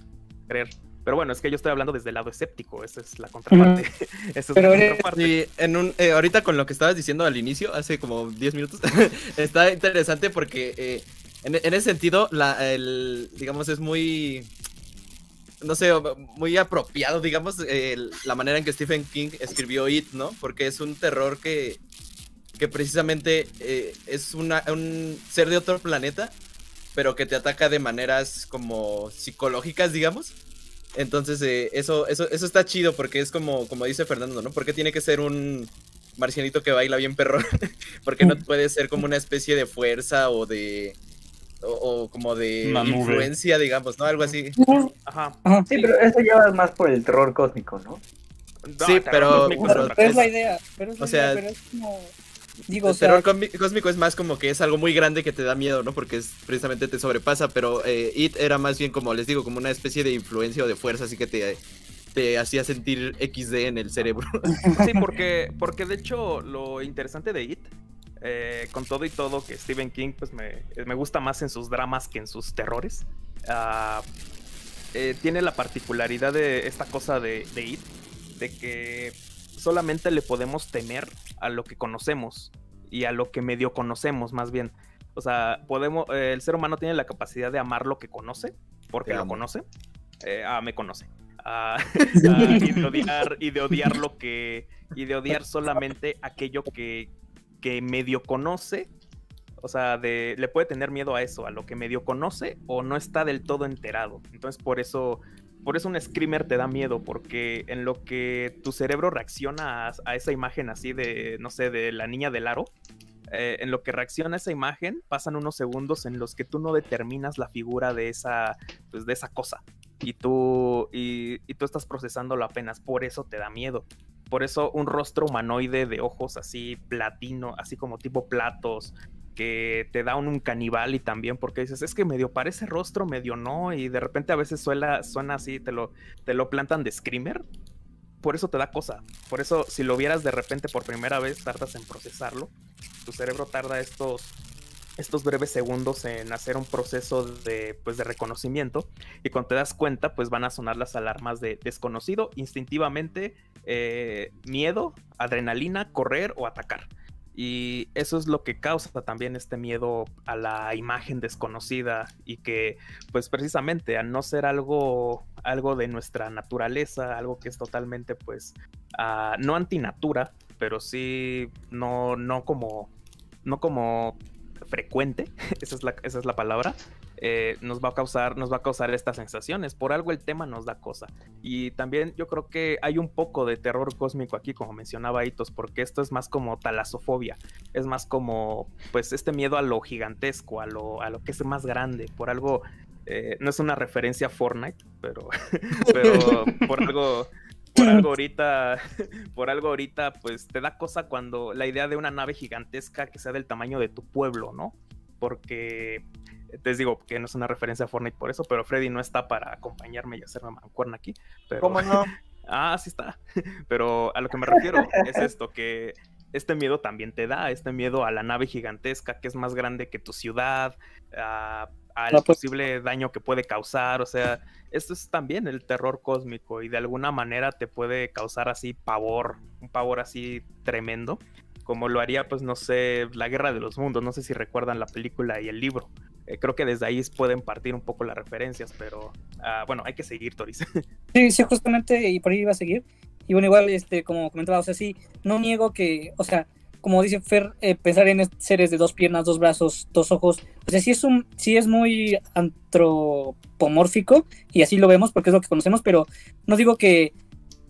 creer. Pero bueno, es que yo estoy hablando desde el lado escéptico, esa es la contraparte. Esa es Pero la contraparte. Sí, en un, eh, ahorita con lo que estabas diciendo al inicio, hace como 10 minutos, está interesante porque eh, en, en ese sentido, la, el, digamos, es muy, no sé, muy apropiado, digamos, la manera en que Stephen King escribió It, ¿no? Porque es un terror que, que precisamente eh, es una, un ser de otro planeta, pero que te ataca de maneras como psicológicas, digamos. Entonces, eh, eso, eso, eso está chido porque es como, como dice Fernando, ¿no? Porque tiene que ser un marcianito que baila bien perro. porque no puede ser como una especie de fuerza o de. O, o como de Una nube. influencia, digamos, ¿no? Algo así. Ajá. Ajá, Sí, pero eso lleva más por el terror cósmico, ¿no? No, Sí, pero- pero- es la idea. Pero es la O sea, idea, pero es como. Digo, o el sea, terror cósmi- cósmico es más como que es algo muy grande que te da miedo, ¿no? Porque es, precisamente te sobrepasa, pero eh, It era más bien como, les digo, como una especie de influencia o de fuerza, así que te, te hacía sentir XD en el cerebro. Sí, porque, porque de hecho lo interesante de It, eh, con todo y todo que Stephen King pues me, me gusta más en sus dramas que en sus terrores, ah, eh, tiene la particularidad de esta cosa de, de It, de que solamente le podemos temer a lo que conocemos y a lo que medio conocemos más bien. O sea, podemos, eh, el ser humano tiene la capacidad de amar lo que conoce, porque lo conoce. Eh, ah, me conoce. Ah, ah, y de odiar y de odiar lo que y de odiar solamente aquello que, que medio conoce o sea de le puede tener miedo a eso a lo que medio conoce o no está del todo enterado entonces por eso por eso un screamer te da miedo porque en lo que tu cerebro reacciona a, esa imagen así de no sé de la niña del aro eh, en lo que reacciona esa imagen pasan unos segundos en los que tú no determinas la figura de esa pues de esa cosa y tú, y, y tú estás procesándolo apenas, por eso te da miedo. Por eso un rostro humanoide de ojos así platino, así como tipo platos, que te da un, un caníbal y también porque dices, es que medio parece rostro, medio no, y de repente a veces suena, suena así, te lo, te lo plantan de screamer. Por eso te da cosa. Por eso, si lo vieras de repente por primera vez, tardas en procesarlo. Tu cerebro tarda estos, estos breves segundos en hacer un proceso de, pues, de reconocimiento y cuando te das cuenta, pues van a sonar las alarmas de desconocido, instintivamente, eh, miedo, adrenalina, correr o atacar. Y eso es lo que causa también este miedo a la imagen desconocida y que, pues precisamente, al no ser algo, algo de nuestra naturaleza, algo que es totalmente, pues, ah, no antinatura, pero sí no, no como, no como frecuente, esa es la, esa es la palabra, eh, nos va a causar, nos va a causar estas sensaciones. Por algo el tema nos da cosa. Y también yo creo que hay un poco de terror cósmico aquí, como mencionaba Itos, porque esto es más como talasofobia. Es más como, pues, este miedo a lo gigantesco, a lo, a lo que es más grande. Por algo, eh, no es una referencia a Fortnite, pero, pero por algo. Por algo ahorita, por algo ahorita, pues te da cosa cuando la idea de una nave gigantesca que sea del tamaño de tu pueblo, ¿no? Porque Les digo que no es una referencia a Fortnite por eso, pero Freddy no está para acompañarme y hacerme mancuerna aquí. Pero... ¿Cómo no? ah, sí está. Pero a lo que me refiero es esto, que este miedo también te da, este miedo a la nave gigantesca que es más grande que tu ciudad, a- al No, pues- posible daño que puede causar, o sea, esto es también el terror cósmico y de alguna manera te puede causar así pavor, un pavor así tremendo, como lo haría, pues no sé, la Guerra de los Mundos, no sé si recuerdan la película y el libro. Eh, creo que desde ahí pueden partir un poco las referencias, pero ah, bueno, hay que seguir, Toris. Sí, sí, justamente, y por ahí iba a seguir. Y bueno, igual, este, como comentaba, o sea, sí, no niego que, o sea, como dice Fer, eh, pensar en seres de dos piernas, dos brazos, dos ojos, o sea, sí es, un, sí es muy antropomórfico, y así lo vemos porque es lo que conocemos, pero no digo que,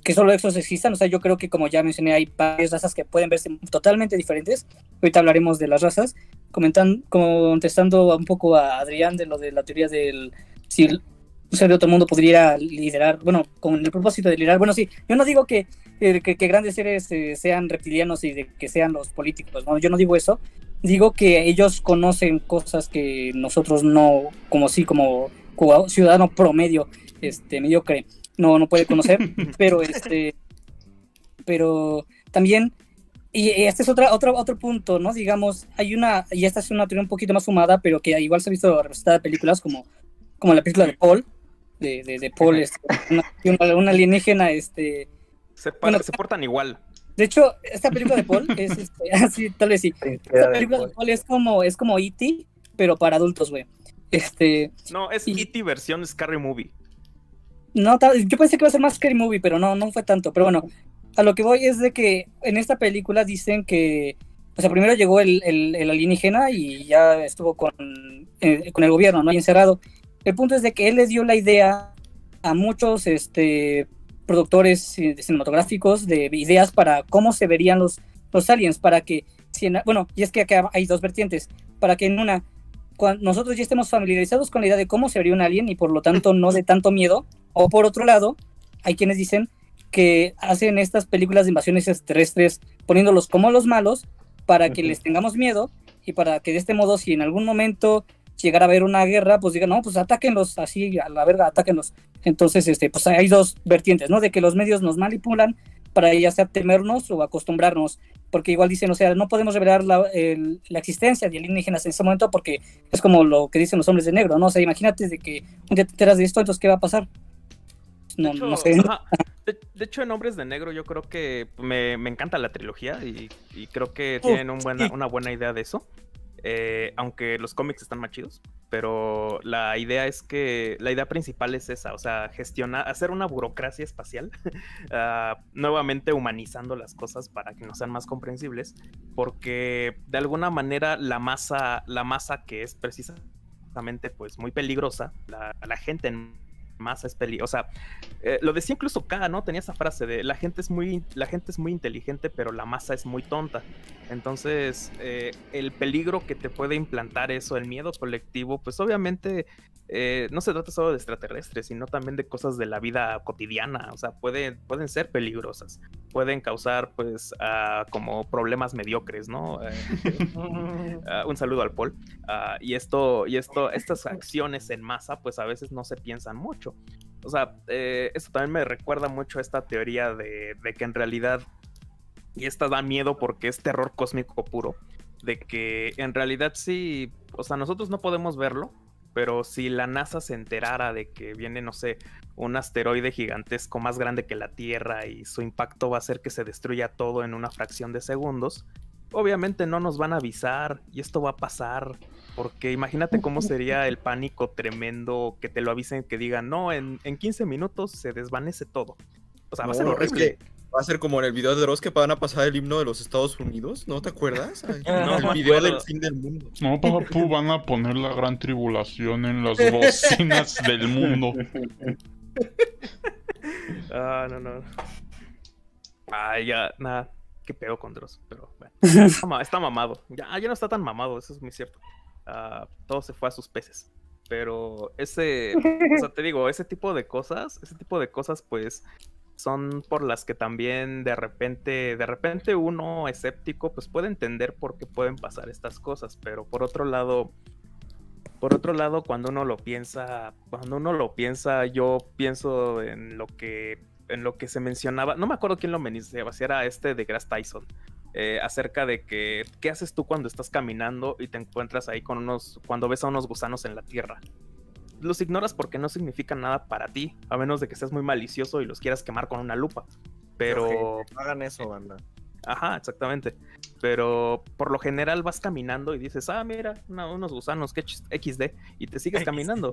que solo esos existan, o sea, yo creo que como ya mencioné, hay varias razas que pueden verse totalmente diferentes. Ahorita hablaremos de las razas, comentan, contestando un poco a Adrián de lo de la teoría del... Si un ser de otro mundo podría liderar, bueno, con el propósito de liderar, bueno, sí, yo no digo que, eh, que, que grandes seres eh, sean reptilianos y de que sean los políticos, ¿no? yo no digo eso, digo que ellos conocen cosas que nosotros no, como sí, como, como ciudadano promedio, este, mediocre, no, no puede conocer, pero este, pero también, y este es otra, otro, otro punto, ¿no? Digamos, hay una, y esta es una teoría un poquito más fumada, pero que igual se ha visto representada en películas como, como la película de Paul, de, de, de Paul, este, una, una- alienígena, este, Se, Bueno, se portan igual. de hecho, esta película de Paul es, este, así, tal vez sí, esta película de Paul es como, es como E.T., pero para adultos, güey. Este, No, es Y- E.T. versión Scary Movie. No, yo pensé que iba a ser más Scary Movie, pero no, no fue tanto. Pero bueno, a lo que voy es de que en esta película dicen que, o sea, primero llegó el, alienígena y ya estuvo con, eh, con el gobierno, ¿no? Y encerrado. El punto es de que él le dio la idea a muchos este, productores eh, cinematográficos de ideas para cómo se verían los, los aliens, para que, si en- bueno, y es que acá hay dos vertientes, para que en una, cuando nosotros ya estemos familiarizados con la idea de cómo se vería un alien y por lo tanto no de tanto miedo, o por otro lado, hay quienes dicen que hacen estas películas de invasiones extraterrestres poniéndolos como los malos para que les tengamos miedo y para que de este modo, si en algún momento llegara a haber una guerra, pues digan, no, pues atáquenlos así, a la verga, atáquenlos. Entonces, este, pues hay dos vertientes, ¿no? De que los medios nos manipulan para ya sea temernos o acostumbrarnos, porque igual dicen, o sea, no podemos revelar la, el- la existencia de alienígenas en ese momento porque es como lo que dicen los hombres de negro, ¿no? O sea, imagínate de que un día te enteras de esto, entonces, ¿qué va a pasar? No, hecho, no sé. ajá, de, de hecho, en Hombres de Negro yo creo que me, me encanta la trilogía y, y creo que tienen un buena, sí. una buena idea de eso. Eh, aunque los cómics están más chidos, pero la idea es que la idea principal es esa, o sea, gestionar, hacer una burocracia espacial, ah, nuevamente humanizando las cosas para que nos sean más comprensibles, porque de alguna manera la masa, la masa que es precisamente pues muy peligrosa, la, la gente en masa es peligrosa, o sea, eh, lo decía incluso K, ¿no? Tenía esa frase de la gente es muy, la gente es muy inteligente, pero la masa es muy tonta. Entonces, eh, el peligro que te puede implantar eso, el miedo colectivo, pues obviamente eh, no se trata solo de extraterrestres, sino también de cosas de la vida cotidiana. O sea, pueden, ser peligrosas, pueden causar, pues, ah, como problemas mediocres, ¿no? Un saludo al Paul. Ah, y esto, y esto, estas acciones en masa, pues a veces no se piensan mucho. O sea, eh, esto también me recuerda mucho a esta teoría de, de que en realidad, y esta da miedo porque es terror cósmico puro, de que en realidad sí, o sea, nosotros no podemos verlo, pero si la NASA se enterara de que viene, no sé, un asteroide gigantesco más grande que la Tierra y su impacto va a hacer que se destruya todo en una fracción de segundos, obviamente no nos van a avisar y esto va a pasar. Porque imagínate cómo sería el pánico tremendo que te lo avisen, que digan, no, en, en 15 minutos se desvanece todo. O sea, va a ser es horrible. que va a ser como en el video de Dross que van a pasar el himno de los Estados Unidos, ¿no te acuerdas? Ay, No el me video acuerdo. del fin del mundo. No, papu, van a poner la gran tribulación en las bocinas del mundo. Ah, no, no. Ah, ya, nada. Qué pedo con Dross, pero bueno. Está mamado. Ya, ya no está tan mamado, eso es muy cierto. Ah, todo se fue a sus peces. Pero ese, o sea, te digo, ese tipo de cosas, ese tipo de cosas, pues, son por las que también de repente, de repente uno escéptico, pues puede entender por qué pueden pasar estas cosas. Pero por otro lado, Por otro lado, cuando uno lo piensa, cuando uno lo piensa, yo pienso en lo que, en lo que se mencionaba, no me acuerdo quién lo mencionaba, si era este de Grass Tyson, eh, acerca de que, ¿qué haces tú cuando estás caminando y te encuentras ahí con unos, cuando ves a unos gusanos en la tierra? Los ignoras porque no significan nada para ti, a menos de que seas muy malicioso y los quieras quemar con una lupa. Pero... No hagan eso, banda. Ajá, exactamente. Pero por lo general vas caminando y dices, ah, mira, unos gusanos, que XD, y te sigues XD. caminando.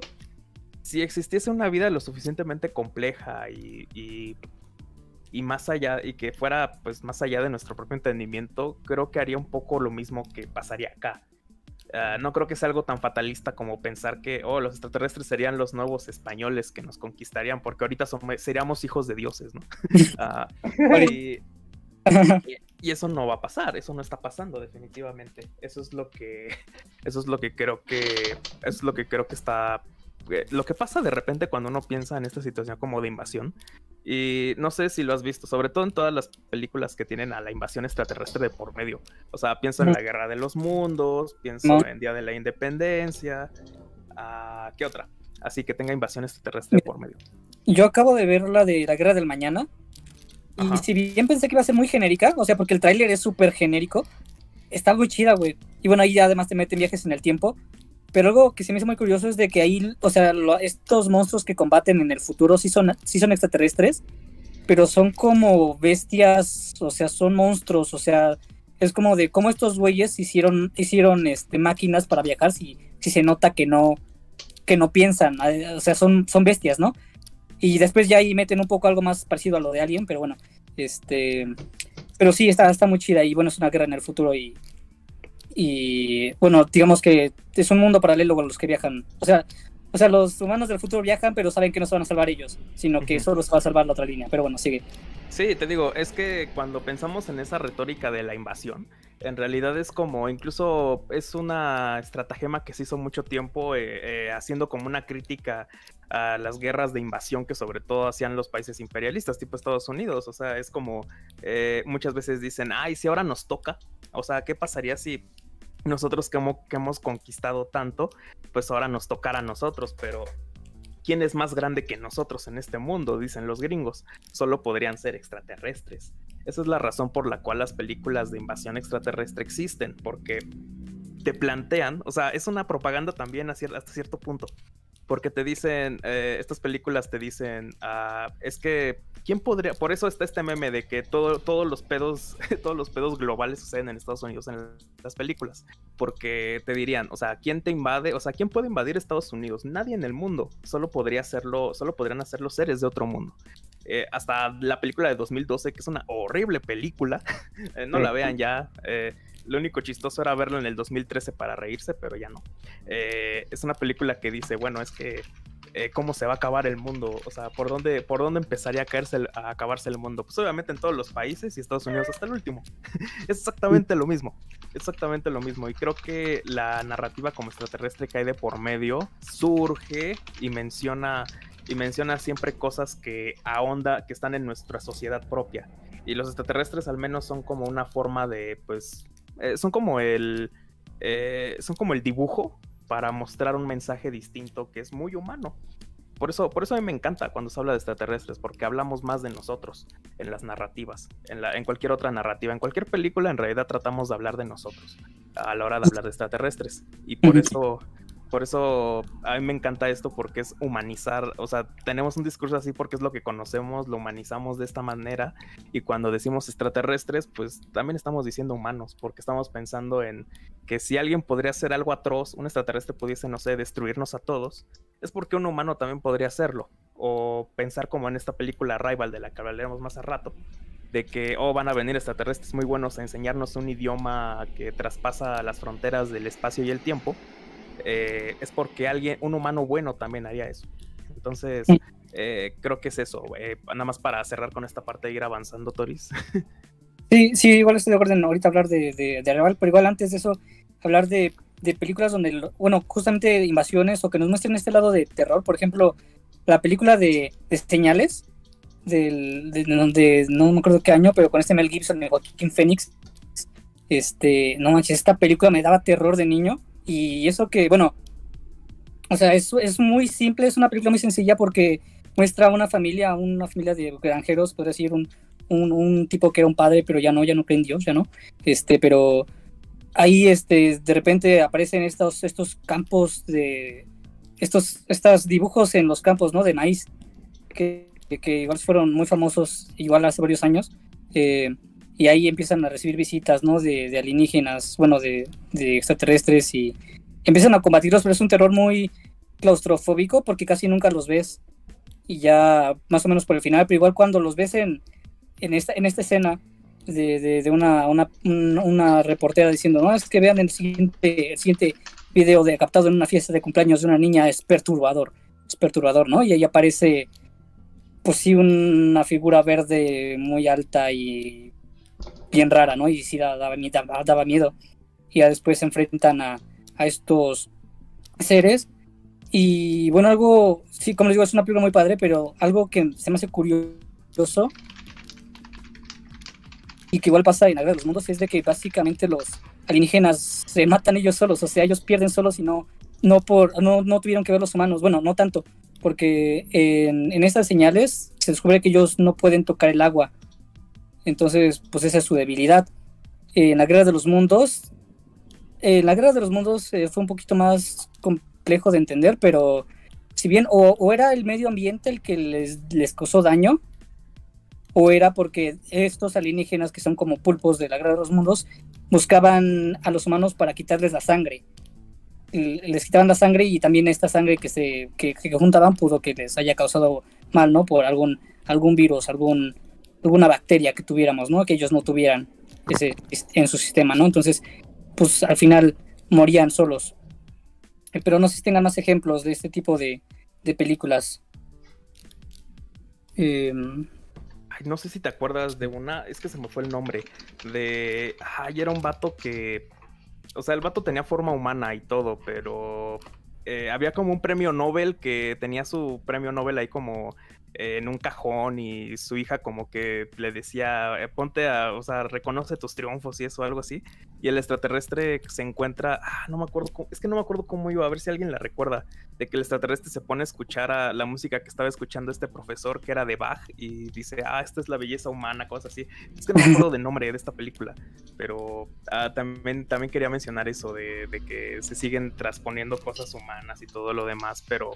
Si existiese una vida lo suficientemente compleja y, y, y más allá, y que fuera pues más allá de nuestro propio entendimiento, creo que haría un poco lo mismo que pasaría acá. Ah, no creo que sea algo tan fatalista como pensar que, oh, los extraterrestres serían los nuevos españoles que nos conquistarían, porque ahorita somos, seríamos hijos de dioses, ¿no? Ah, y, y- y eso no va a pasar, eso no está pasando definitivamente. Eso es lo que eso es lo que creo que eso es lo que creo que está lo que pasa de repente cuando uno piensa en esta situación como de invasión y no sé si lo has visto, sobre todo en todas las películas que tienen a la invasión extraterrestre de por medio. O sea, pienso en la Guerra de los Mundos, pienso en Día de la Independencia, ah, ¿qué otra? Así que tenga invasión extraterrestre de por medio. Yo acabo de ver la de la Guerra del Mañana. Y Ajá. si bien pensé que iba a ser muy genérica, o sea, porque el tráiler es súper genérico, está muy chida, güey. Y bueno, ahí además te meten viajes en el tiempo. Pero algo que se me hizo muy curioso es de que ahí, o sea, estos monstruos que combaten en el futuro sí son, sí son extraterrestres, pero son como bestias, o sea, son monstruos, o sea, es como de cómo estos güeyes hicieron, hicieron este, máquinas para viajar si, si se nota que no, que no piensan, o sea, son, son bestias, ¿no? Y después ya ahí meten un poco algo más parecido a lo de Alien, pero bueno, este, pero sí, está, está muy chida y bueno, es una guerra en el futuro y, y bueno, digamos que es un mundo paralelo con los que viajan, o sea, o sea, los humanos del futuro viajan, pero saben que no se van a salvar ellos, sino que solo se va a salvar la otra línea, pero bueno, sigue. Sí, te digo, es que cuando pensamos en esa retórica de la invasión, en realidad es como, incluso es una estratagema que se hizo mucho tiempo eh, eh, haciendo como una crítica a las guerras de invasión que sobre todo hacían los países imperialistas, tipo Estados Unidos. O sea, es como eh, muchas veces dicen, ay, si ahora nos toca, o sea, ¿qué pasaría si nosotros que hemos, que hemos conquistado tanto, pues ahora nos tocara a nosotros? Pero ¿quién es más grande que nosotros en este mundo? Dicen los gringos solo podrían ser extraterrestres. Esa es la razón por la cual las películas de invasión extraterrestre existen, porque te plantean, o sea, es una propaganda también hasta cierto punto, porque te dicen, eh, estas películas te dicen, ah, es que, ¿quién podría? Por eso está este meme de que todo, todos los pedos, todos los pedos globales suceden en Estados Unidos en las películas, porque te dirían, o sea, ¿quién te invade? O sea, ¿quién puede invadir Estados Unidos? Nadie en el mundo, solo podría hacerlo, solo podrían hacerlo seres de otro mundo. Eh, hasta la película de 2012, que es una horrible película, eh, no la vean ya. Lo único chistoso era verlo en el 2013 para reírse, pero ya no. Eh, es una película que dice, bueno, es que eh, cómo se va a acabar el mundo, o sea, por dónde, por dónde empezaría a caerse, a acabarse el mundo. Pues obviamente en todos los países y Estados Unidos hasta el último. es exactamente lo mismo, exactamente lo mismo. Y creo que la narrativa como extraterrestre que hay de por medio surge y menciona y menciona siempre cosas que ahonda, que están en nuestra sociedad propia. Y los extraterrestres al menos son como una forma de, pues, eh, son como el, eh, son como el dibujo para mostrar un mensaje distinto que es muy humano. Por eso, por eso a mí me encanta cuando se habla de extraterrestres, porque hablamos más de nosotros en las narrativas, en, la, en cualquier otra narrativa, en cualquier película en realidad tratamos de hablar de nosotros a la hora de hablar de extraterrestres. Y por eso, por eso a mí me encanta esto, porque es humanizar, o sea, tenemos un discurso así porque es lo que conocemos, lo humanizamos de esta manera, y cuando decimos extraterrestres, pues también estamos diciendo humanos, porque estamos pensando en que si alguien podría hacer algo atroz, un extraterrestre pudiese, no sé, destruirnos a todos, es porque un humano también podría hacerlo. O pensar como en esta película Rival de la que hablaremos más a rato, de que, oh, van a venir extraterrestres muy buenos a enseñarnos un idioma que traspasa las fronteras del espacio y el tiempo, eh, es porque alguien, un humano bueno también haría eso. Entonces, eh, creo que es eso. eh, nada más para cerrar con esta parte e ir avanzando, Toris. Sí, sí, igual estoy de acuerdo en ahorita hablar de, de, de pero igual antes de eso, hablar de, de películas donde, bueno, justamente de invasiones o que nos muestren este lado de terror. Por ejemplo, la película de, de Señales, del, de, donde no me acuerdo qué año, pero con este Mel Gibson y Joaquin Phoenix. Este, no manches, esta película me daba terror de niño. Y eso que, bueno, O sea, es, es muy simple, es una película muy sencilla porque muestra una familia, una familia de granjeros, podría decir, un, un, tipo que era un padre, pero ya no, ya no cree Dios, ya no. Este, pero ahí este, de repente aparecen estos, estos campos de. Estos, estos dibujos en los campos, ¿no? De maíz, que, que igual fueron muy famosos, igual hace varios años. eh, y ahí empiezan a recibir visitas, ¿no? De, alienígenas, bueno, de, extraterrestres y empiezan a combatirlos, pero es un terror muy claustrofóbico porque casi nunca los ves y ya más o menos por el final, pero igual cuando los ves en, en, esta, en esta escena de, de, una, una, un- una reportera diciendo, no, es que vean el siguiente, siguiente video de captado en una fiesta de cumpleaños de una niña, es perturbador, es perturbador, ¿no? Y ahí aparece, pues sí, una figura verde muy alta y bien rara, ¿no? Y sí da- daba, mi- daba, daba miedo. Y ya después se enfrentan a, a estos seres. Y bueno, algo, sí, como les digo, es una película muy padre, pero algo que se me hace curioso y que igual pasa en la de los Mundos es de que básicamente los alienígenas se matan ellos solos, o sea, ellos pierden solos y no, no, por, no, no tuvieron que ver los humanos, bueno, no tanto, porque en, en estas señales se descubre que ellos no pueden tocar el agua, entonces pues esa es su debilidad. En la Guerra de los Mundos, en la Guerra de los Mundos eh, fue un poquito más complejo de entender, pero si bien o, era el medio ambiente el que les, les causó daño, o era porque estos alienígenas que son como pulpos de la Guerra de los Mundos buscaban a los humanos para quitarles la sangre. Les quitaban la sangre y también esta sangre que se que, que juntaban pudo que les haya causado mal, ¿no? Por algún algún virus, algún alguna bacteria que tuviéramos, ¿no? Que ellos no tuvieran ese en su sistema, ¿no? Entonces, pues al final morían solos. Eh, Pero no sé si tengan más ejemplos de este tipo de, de películas. Em, Ay, no sé si te acuerdas de una, es que se me fue el nombre, de... Ay, era un vato que... O sea, el vato tenía forma humana y todo, pero eh, había como un premio Nobel que tenía su premio Nobel ahí como en un cajón y su hija como que le decía, eh, ponte a, o sea, reconoce tus triunfos y eso, algo así. Y el extraterrestre se encuentra, ah, no me acuerdo, es que no me acuerdo cómo iba, a ver si alguien la recuerda, de que el extraterrestre se pone a escuchar a la música que estaba escuchando este profesor que era de Bach y dice, ah, esta es la belleza humana, cosas así. Es que no me acuerdo del nombre de esta película, pero ah, también, también quería mencionar eso de, de que se siguen transponiendo cosas humanas y todo lo demás, pero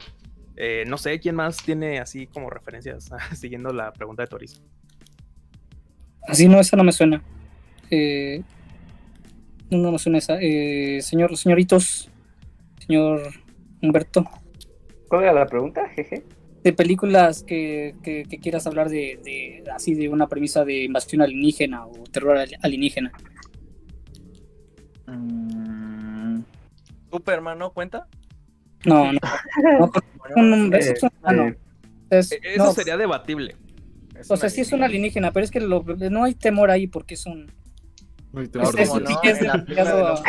eh, no sé quién más tiene así como referencias, siguiendo la pregunta de Toris. así no, esa no me suena. Eh, no, me suena esa. Eh, señor, señoritos, señor Humberto, ¿Cuál era la pregunta? Jeje. de películas que, que- que quieras hablar de, de así de una premisa de invasión alienígena o terror ali- alienígena. Mm, Superman, ¿no cuenta? No, no. no, eh, eso es un humano. eh, Es- Eh, Eso no, sería debatible. Es o sea, sí es un alienígena, pero es que lo- no hay temor ahí porque es un... Es- Como no, en la película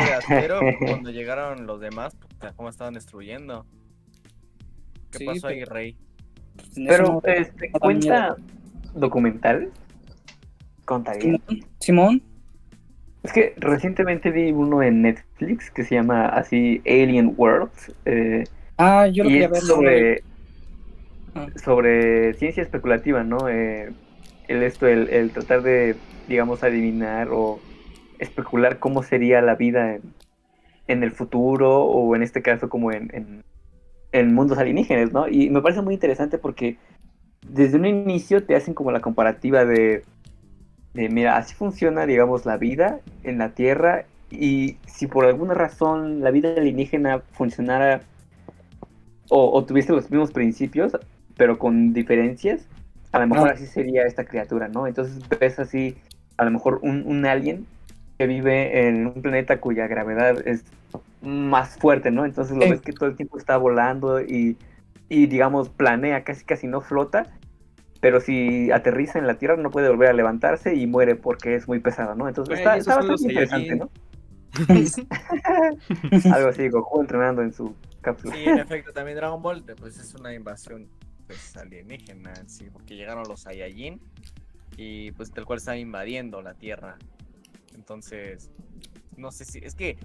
cuando llegaron los demás, puta, cómo estaban destruyendo. ¿Qué Sí, pasó ahí, Rey? eso Pero, este, ¿cuenta documental? Contaría. Simón, Es que recientemente vi uno en Netflix que se llama así Alien World. eh, ah, yo lo y quería es ver. sobre, Ah. sobre ciencia especulativa, ¿no? Eh, el, esto, el, el tratar de, digamos, adivinar o especular cómo sería la vida en, en el futuro o en este caso como en, en, en mundos alienígenas, ¿no? Y me parece muy interesante porque desde un inicio te hacen como la comparativa de, de, mira, así funciona, digamos, la vida en la Tierra y si por alguna razón la vida alienígena funcionara o, o tuviese los mismos principios, pero con diferencias, a lo mejor Ah. así sería esta criatura, ¿no? Entonces ves así, a lo mejor un, un alien que vive en un planeta cuya gravedad es más fuerte, ¿no? Entonces lo Sí. ves que todo el tiempo está volando y, y digamos, planea, casi casi no flota, pero si aterriza en la Tierra no puede volver a levantarse y muere porque es muy pesado, ¿no? Entonces Güey, está, está bastante interesante. ¿no? Algo así, Goku entrenando en su cápsula. Sí, en efecto, también Dragon Ball, pues es una invasión pues, alienígena, sí, porque llegaron los Saiyajin y pues tal cual están invadiendo la Tierra. Entonces, no sé si, es que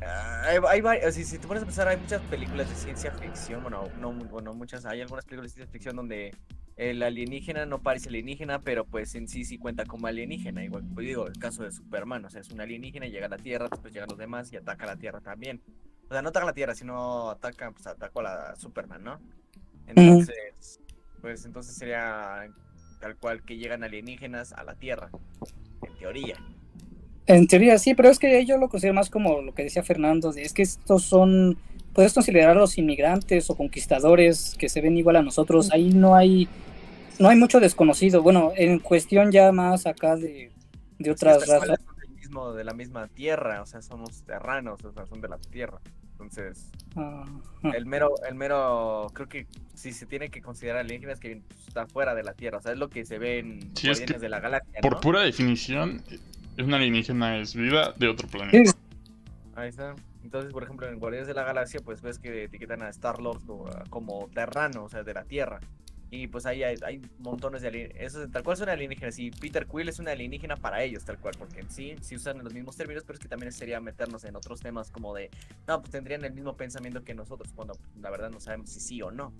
hay, hay vari- si, si te pones a pensar, hay muchas películas de ciencia ficción, bueno, no, bueno, muchas, hay algunas películas de ciencia ficción donde el alienígena no parece alienígena, pero pues en sí sí cuenta como alienígena, igual, pues digo, el caso de Superman, o sea, es un alienígena, llega a la Tierra, después llegan los demás y ataca a la Tierra también. O sea, no ataca a la Tierra, sino ataca, pues atacó a la Superman, ¿no? Entonces, pues entonces sería tal cual que llegan alienígenas a la Tierra, en teoría. En teoría sí, pero es que yo lo considero más como lo que decía Fernando, de, es que estos son, puedes considerarlos inmigrantes o conquistadores que se ven igual a nosotros, ahí no hay, no hay mucho desconocido, bueno, en cuestión ya más acá de, de otras razas. son del mismo, de la misma tierra, o sea, somos terranos, o sea, son de la tierra. Entonces, Ah, el mero, el mero, creo que si se tiene que considerar alienígenas que está fuera de la tierra, o sea, es lo que se ve en Sí, es que de la Galaxia, Por ¿no? pura definición, es una alienígena, es vida de otro planeta. Ahí está. Entonces, por ejemplo, en Guardianes de la Galaxia, pues ves que etiquetan a Star-Lord como, como terrano, o sea, de la Tierra. Y pues ahí hay, hay montones de alienígenas. Eso, tal cual son alienígenas. Y Peter Quill es una alienígena para ellos, tal cual. Porque en sí, sí usan los mismos términos, pero es que también sería meternos en otros temas como de, no, pues tendrían el mismo pensamiento que nosotros, cuando la verdad no sabemos si sí o no.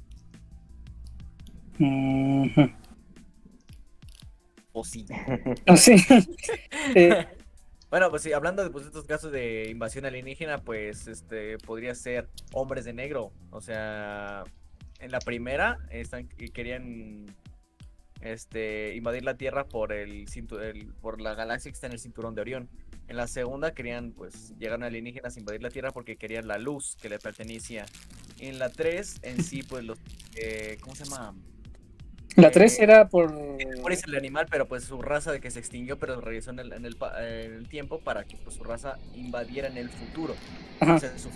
ujú. O sí. Ah, sí. Bueno, pues sí, hablando de pues, estos casos de invasión alienígena, pues este podría ser hombres de negro. O sea, en la primera están, y querían este invadir la Tierra por el, el- por la galaxia que está en el cinturón de Orión. En la segunda querían, pues, llegaron alienígenas a invadir la Tierra porque querían la luz que le pertenecía. En la 3, en sí, pues los eh, ¿cómo se llama? La 3 era por... Por es el animal, pero pues su raza de que se extinguió, pero regresó en el, en el, en el tiempo para que pues, su raza invadiera en el futuro. Ajá. O sea, su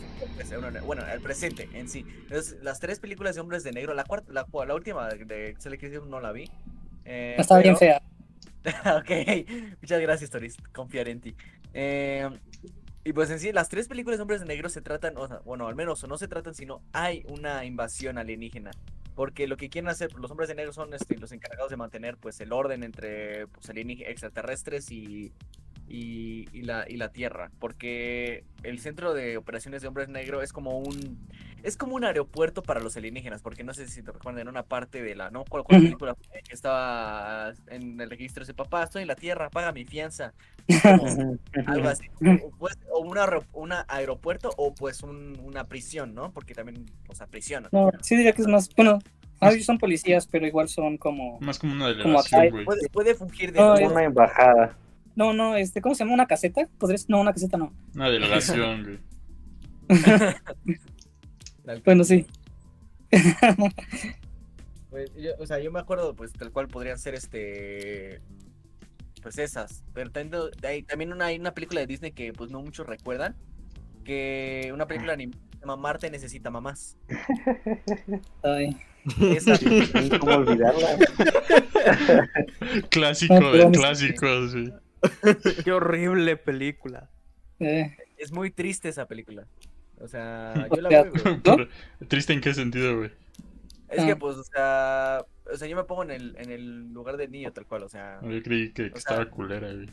bueno, el presente en sí. Entonces, las tres películas de hombres de negro, la cuarta, la, la última de Sale Crisis no la vi. eh, Está bien pero- fea. ok, muchas gracias, Toris. Confiar en ti. Eh, y pues en sí, las tres películas de hombres de negro se tratan, o sea, bueno, al menos o no se tratan, sino hay una invasión alienígena. Porque lo que quieren hacer los hombres de negro son este, los encargados de mantener pues el orden entre pues, extraterrestres y, y, y la, y la Tierra. Porque el centro de operaciones de hombres negro es como un es como un aeropuerto para los alienígenas, porque no sé si te recuerdan en una parte de la, ¿no? ¿Cuál, cuál película que estaba en el registro ese papá, estoy en la tierra, paga mi fianza. Como algo así. O, pues, o una, aero- una aeropuerto o pues un- una prisión, ¿no? Porque también, o sea, prisión. No, sí diría que es más, bueno, ah, ellos son policías, pero igual son como... Más como una delegación. Puede, puede fungir de No, Una embajada. No, no, este, ¿cómo se llama? ¿Una caseta? ¿Podrías? No, una caseta no. Una delegación, güey. Bueno, sí. Pues, yo- o sea, yo me acuerdo, pues, tal cual podrían ser este. Pues esas. Pero también, también una, hay una película de Disney que, pues, no muchos recuerdan. Que una película animada se llama Marte necesita mamás. Ay. Esa, ¿Cómo olvidarla? Clásico No, de clásicos, güey. Qué horrible película. Eh, es muy triste esa película. O sea, yo la veo. y digo, Pero, ¿Triste en qué sentido, güey? Es que, Ah. pues, o sea. O sea, yo me pongo en el, en el lugar del niño, tal cual. O sea, Yo creí que, que O sea- estaba culera, güey.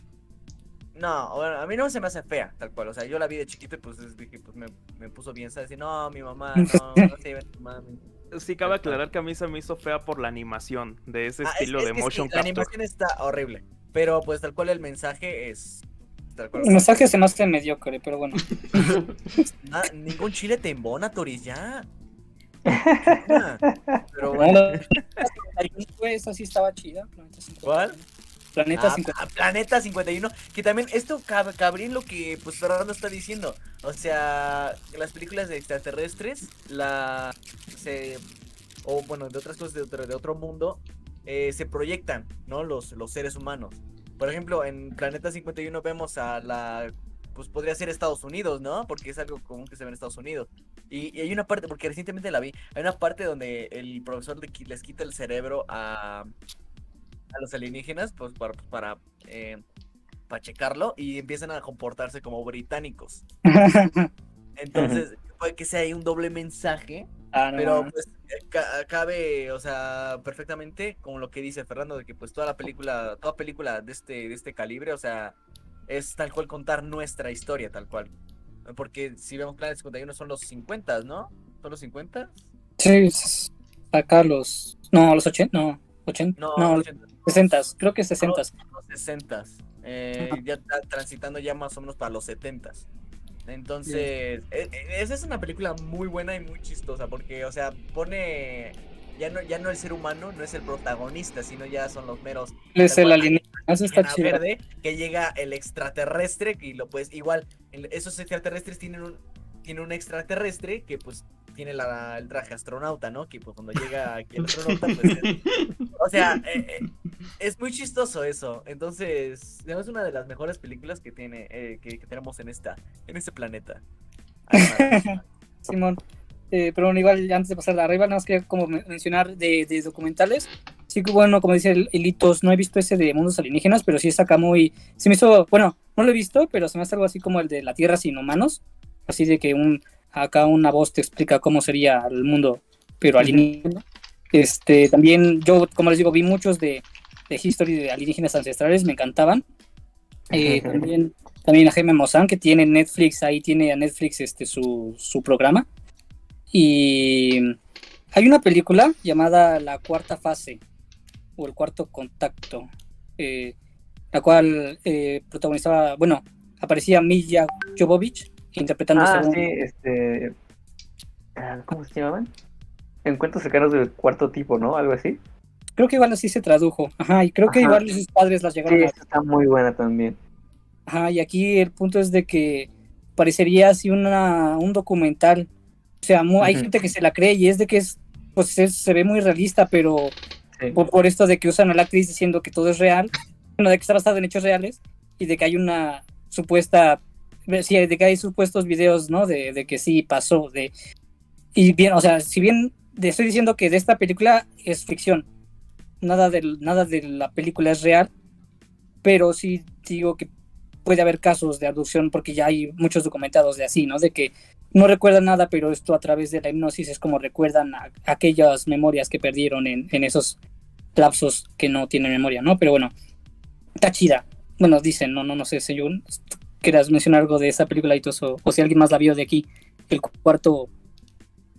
No, bueno, a mí no se me hace fea, tal cual. O sea, yo la vi de chiquito y pues es- dije, pues me, me puso bien, ¿sabes? Y no, mi mamá, no, no se lleven tu mami. Sí, cabe aclarar que a mí se me hizo fea por la animación de ese Ah, es- estilo es de que sí, motion La capture. animación está horrible. Pero pues tal cual el mensaje es. Tal cual. el mensaje se me hace mediocre, pero bueno. Ningún chile te embona, Toris, ya. Pero bueno. Güey, esa sí estaba chida. Planeta 51. ¿Cuál? Planeta Ah, 51. ah, Planeta 51. Que también esto cab- cabría en lo que pues Fernando está diciendo. O sea, las películas de extraterrestres, la se o bueno, de otras cosas de otro, de otro mundo, eh, se proyectan, ¿no? Los, los seres humanos. Por ejemplo, en Planeta 51 vemos a la pues podría ser Estados Unidos, ¿no? Porque es algo común que se ve en Estados Unidos. Y, y hay una parte, porque recientemente la vi, hay una parte donde el profesor les quita el cerebro a, a los alienígenas, pues para, para, eh, para checarlo y empiezan a comportarse como británicos. Entonces, puede que sea ahí un doble mensaje, Ah, no, pero no. pues eh, ca- cabe, o sea, perfectamente como lo que dice Fernando, de que pues toda la película, toda película de este, de este calibre, o sea, es tal cual contar nuestra historia, tal cual. Porque si vemos Planet 51 son los 50, ¿no? ¿Son los 50? Sí, acá los. No, los 80. No, 80. No, No, los 80. 60. Creo que 60. los 60. Eh, ya está transitando ya más o menos para los 70. Entonces, e- e- esa es una película muy buena y muy chistosa porque, o sea, pone ya no ya no el ser humano no es el protagonista, sino ya son los meros Es ¿te el alienígena. Eso está Alienígena chido. verde que llega el extraterrestre y lo pues igual esos extraterrestres tienen un tiene un extraterrestre que pues tiene la, el traje astronauta, ¿no? Que pues cuando llega aquí el astronauta pues es- o sea, eh, eh, es muy chistoso eso. Entonces, es una de las mejores películas que tiene eh, que, que tenemos en esta en este planeta. Animada. Simón. Eh, pero bueno, igual antes de pasar a arriba, nada más quería como men- mencionar de, de documentales. Sí que bueno, como dice el Elitos, no he visto ese de mundos alienígenas, pero sí está acá muy... Se me hizo, bueno, no lo he visto, pero se me hace algo así como el de la Tierra sin humanos. Así de que un acá una voz te explica cómo sería el mundo, pero alienígena. Este, también yo, como les digo, vi muchos de, de History de alienígenas ancestrales, me encantaban. Eh, también, también a Jaime Maussan, que tiene Netflix, ahí tiene a Netflix este, su, su programa. Y hay una película llamada La Cuarta Fase, o El Cuarto Contacto, eh, la cual eh, protagonizaba, bueno, aparecía Milla Jovovich interpretando Ah, a sí, este. ah, ¿Cómo se llamaban? Encuentros cercanos del cuarto tipo, ¿no? Algo así. Creo que igual así se tradujo. Ajá, y creo que igual sus padres las Sí, llegaron a esa está muy buena también. Ajá, y aquí el punto es de que parecería así una, un documental. O sea, hay gente que se la cree y es de que es, pues es- se ve muy realista, pero Sí. por, por esto de que usan a la actriz diciendo que todo es real, bueno, de que está basado en hechos reales y de que hay una supuesta, sí, de que hay supuestos videos, ¿no? De, de que sí pasó, de... Y bien, o sea, si bien te estoy diciendo que de esta película es ficción, nada, del, nada de la película es real, pero sí digo que puede haber casos de abducción porque ya hay muchos documentados de así, ¿no? De que no recuerdan nada, pero esto a través de la hipnosis es como recuerdan a- aquellas memorias que perdieron en, en esos lapsos que no tienen memoria, ¿no? Pero bueno, está chida. Bueno, dicen, no, no, no sé si yo quieras mencionar algo de esa película y todo eso, o si alguien más la vio de aquí, el cuarto,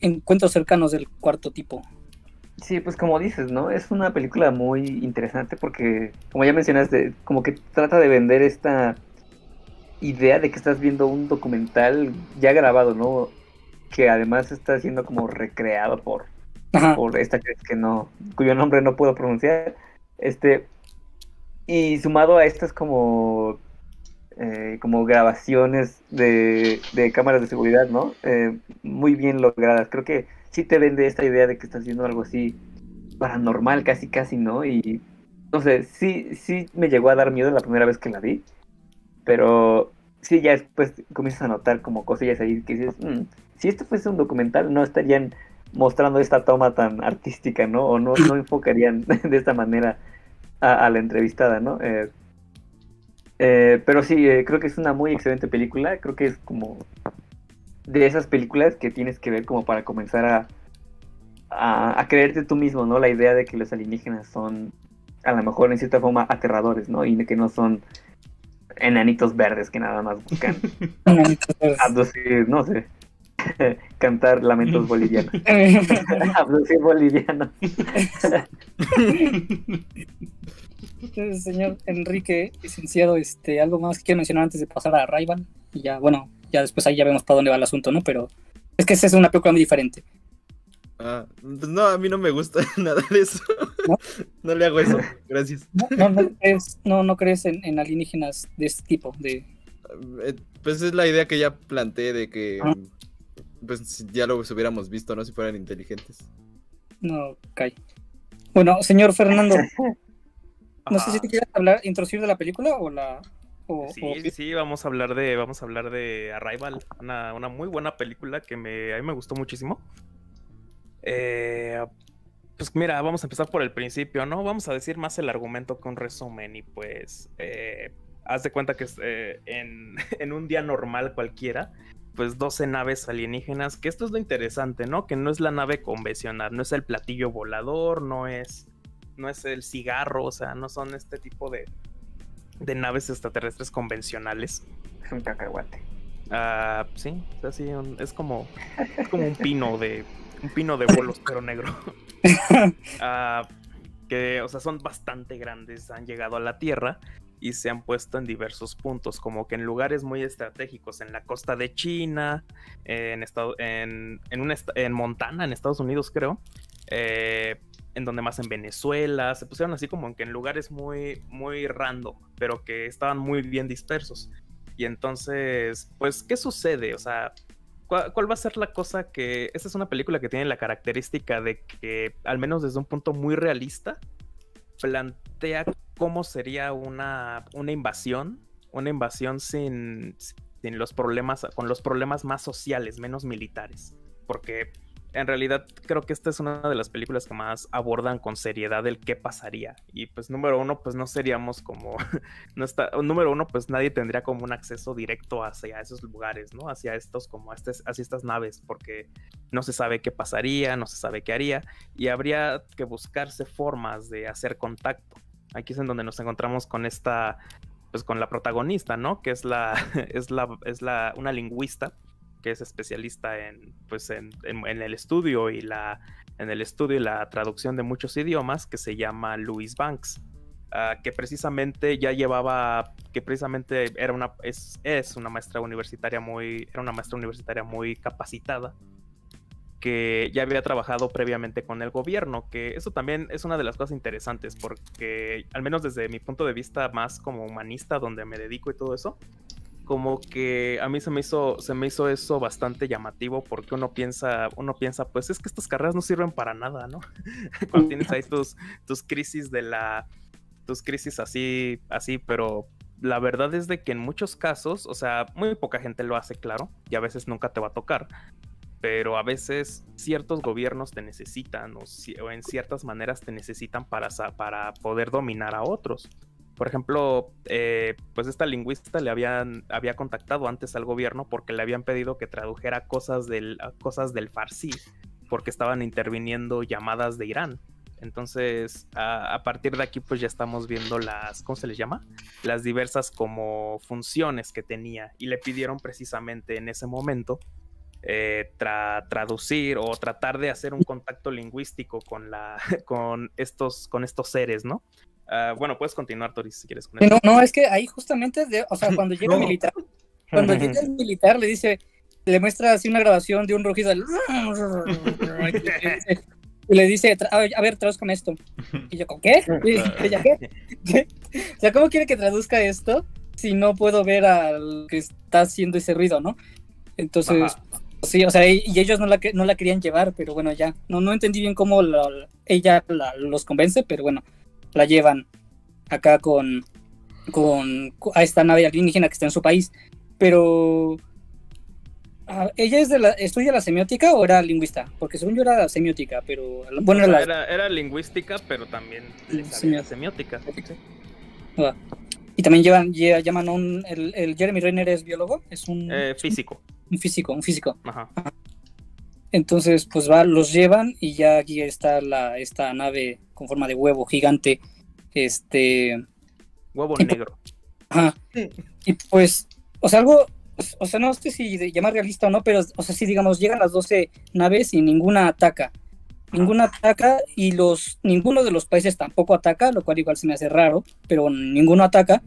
encuentros cercanos del cuarto tipo. Sí, pues como dices, ¿no? Es una película muy interesante porque, como ya mencionaste, como que trata de vender esta idea de que estás viendo un documental ya grabado, ¿no? Que además está siendo como recreado por, Ajá. por esta actriz que no, cuyo nombre no puedo pronunciar. Este, y sumado a estas como, eh, como grabaciones de, de cámaras de seguridad, ¿no? Eh, muy bien logradas. Creo que sí te vende esta idea de que estás viendo algo así paranormal, casi, casi, ¿no? Y no sé, sí, sí me llegó a dar miedo la primera vez que la vi, pero sí, ya después comienzas a notar como cosillas ahí que dices, "Mm, si esto fuese un documental, no estarían mostrando esta toma tan artística, ¿no? O no, no enfocarían de esta manera a, a la entrevistada, ¿no? Eh, eh, pero sí, eh, creo que es una muy excelente película, creo que es como de esas películas que tienes que ver como para comenzar a, a, a creerte tú mismo, ¿no? La idea de que los alienígenas son a lo mejor en cierta forma aterradores, ¿no? Y de que no son enanitos verdes que nada más buscan abducir, no sé, cantar lamentos bolivianos. abducir bolivianos. Entonces, señor Enrique, licenciado, este, algo más que quiero mencionar antes de pasar a Rival. Y ya, bueno, ya después ahí ya vemos para dónde va el asunto, ¿no? Pero es que esa es una película muy diferente. Ah, pues no, a mí no me gusta nada de eso. ¿No? No le hago eso. Gracias. No, no, no crees, no, no crees en, en alienígenas de este tipo, de... Eh, Pues es la idea que ya planteé de que Ah. pues ya lo hubiéramos visto, ¿no? Si fueran inteligentes. No, cae. Bueno, señor Fernando, no sé si te quieres hablar, introducir de la película o la... O, Sí, o- sí, sí, vamos a hablar de, vamos a hablar de Arrival, una, una muy buena película que me, a mí me gustó muchísimo. Eh, pues mira, vamos a empezar por el principio, ¿no? Vamos a decir más el argumento que un resumen y pues eh, haz de cuenta que eh, en, en un día normal cualquiera, pues 12 naves alienígenas, que esto es lo interesante, ¿no? Que no es la nave convencional, no es el platillo volador, no es, no es el cigarro, o sea, no son este tipo de, de naves extraterrestres convencionales. Es un cacahuate. Ah, sí, es así, un- es como, es como un pino de, un pino de bolos, pero negro. Ah, que, o sea, son bastante grandes, han llegado a la Tierra y se han puesto en diversos puntos, como que en lugares muy estratégicos, en la costa de China, en, estado, en, en, un en Montana, en Estados Unidos, creo. eh, en donde más en Venezuela, se pusieron así como que en lugares muy, muy random, pero que estaban muy bien dispersos. Y entonces, pues, ¿qué sucede? O sea, ¿cuál, cuál va a ser la cosa que... Esta es una película que tiene la característica de que, al menos desde un punto muy realista, plantea cómo sería una, una invasión, una invasión sin, sin los problemas, con los problemas más sociales, menos militares. Porque en realidad creo que esta es una de las películas que más abordan con seriedad el qué pasaría. Y pues número uno, pues no seríamos como, no está, número uno, pues nadie tendría como un acceso directo hacia esos lugares, ¿no? Hacia estos, como este, hacia estas naves, porque no se sabe qué pasaría, no se sabe qué haría, y habría que buscarse formas de hacer contacto. Aquí es en donde nos encontramos con esta, pues con la protagonista, ¿no? Que es la, es la, es la, una lingüista que es especialista en, pues en, en- en el estudio y la, en el estudio y la traducción de muchos idiomas, que se llama Louise Banks. ah, que precisamente ya llevaba, que precisamente era una, es, es una maestra universitaria muy, era una maestra universitaria muy capacitada, que ya había trabajado previamente con el gobierno, que eso también es una de las cosas interesantes, porque al menos desde mi punto de vista más como humanista, donde me dedico y todo eso, como que a mí se me hizo, se me hizo eso bastante llamativo, porque uno piensa, uno piensa, pues es que estas carreras no sirven para nada, ¿no? Cuando tienes ahí tus, tus crisis de la, tus crisis así, así, pero la verdad es de que en muchos casos, o sea, muy poca gente lo hace, claro, y a veces nunca te va a tocar, pero a veces ciertos gobiernos te necesitan o, en ciertas maneras te necesitan para, para poder dominar a otros. Por ejemplo, eh, pues esta lingüista le habían había contactado antes al gobierno porque le habían pedido que tradujera cosas del, cosas del farsi, porque estaban interviniendo llamadas de Irán. Entonces, a, partir de aquí, pues ya estamos viendo las, ¿cómo se les llama? Las diversas como funciones que tenía y le pidieron precisamente en ese momento eh, tra- traducir o tratar de hacer un contacto lingüístico con, la, con, estos, con estos seres, ¿no? Ah, bueno, puedes continuar, Toris, si quieres. Con. No, no, es que ahí justamente, de- o sea, cuando llega el militar, cuando llega el militar le dice, le muestra así una grabación de un rugido del- y le dice, "Tra- a ver, a ver, traduzcan esto. Y yo, ¿con qué? Y ella, ¿qué? ¿Qué? O sea, ¿cómo quiere que traduzca esto si no puedo ver al que está haciendo ese ruido, no? Entonces, sí, o sea, y y ellos no la, que- no la querían llevar, pero bueno, ya. No, no entendí bien cómo la- ella la- los convence, pero bueno, la llevan acá con, con a esta nave alienígena que está en su país. Pero ah, ella es de la estudia la semiótica o era lingüista, porque según yo era semiótica, pero bueno, O sea, la- era, era lingüística, pero también semiótica. sí. Y también llevan, lle- llaman a un. El, el Jeremy Renner es biólogo, es un, Eh, físico. un físico, un físico. Ajá. Entonces, pues va, los llevan y ya aquí está la, esta nave con forma de huevo gigante. Este. Huevo y- negro. Ajá. Y pues, o sea, algo. O sea, no sé si llamar realista o no, pero, o sea, si digamos, llegan las 12 naves y ninguna ataca. Ninguna ataca y los ninguno de los países tampoco ataca, lo cual igual se me hace raro, pero ninguno ataca.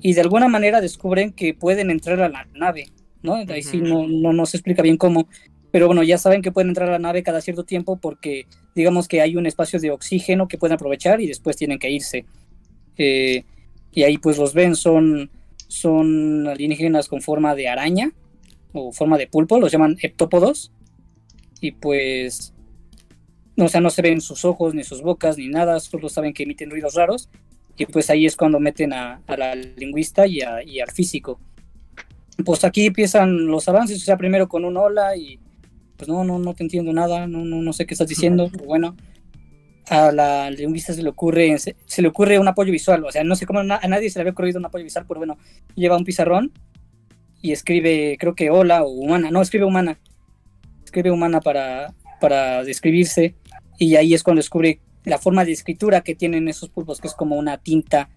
Y de alguna manera descubren que pueden entrar a la nave, ¿no? Ahí sí no, no, no se explica bien cómo. Pero bueno, ya saben que pueden entrar a la nave cada cierto tiempo porque digamos que hay un espacio de oxígeno que pueden aprovechar y después tienen que irse. Eh, y ahí pues los ven, son, son alienígenas con forma de araña o forma de pulpo, los llaman heptópodos. Y pues, no, o sea, no se ven sus ojos, ni sus bocas, ni nada, solo saben que emiten ruidos raros. Y pues ahí es cuando meten a, a la lingüista y, a- y al físico. Pues aquí empiezan los avances, o sea, primero con un hola y pues no, no, no te entiendo nada, no, no, no sé qué estás diciendo, pero bueno. A la lingüista se le ocurre, se, se le ocurre un apoyo visual, o sea, no sé cómo na- a nadie se le había ocurrido un apoyo visual, pero bueno, lleva un pizarrón y escribe, creo que hola o humana, no, escribe humana, escribe humana para, para describirse y ahí es cuando descubre la forma de escritura que tienen esos pulpos, que es como una tinta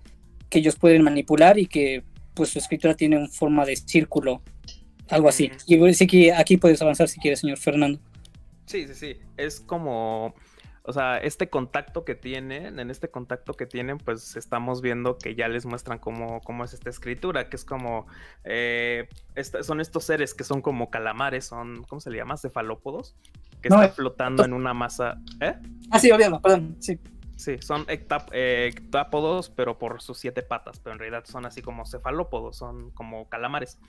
que ellos pueden manipular y que pues su escritura tiene una forma de círculo algo así. Y sí que aquí puedes avanzar si quieres, señor Fernando. Sí, sí, sí. Es como, o sea, este contacto que tienen, en este contacto que tienen, pues estamos viendo que ya les muestran cómo, cómo es esta escritura, que es como, eh, esta- son estos seres que son como calamares, son, ¿cómo se le llama? Cefalópodos, que No, están eh, flotando en una masa, ¿eh? Ah, sí, olvídalo, perdón. Sí. Sí, son ectap- eh, ectápodos, pero por sus siete patas, pero en realidad son así como cefalópodos, son como calamares.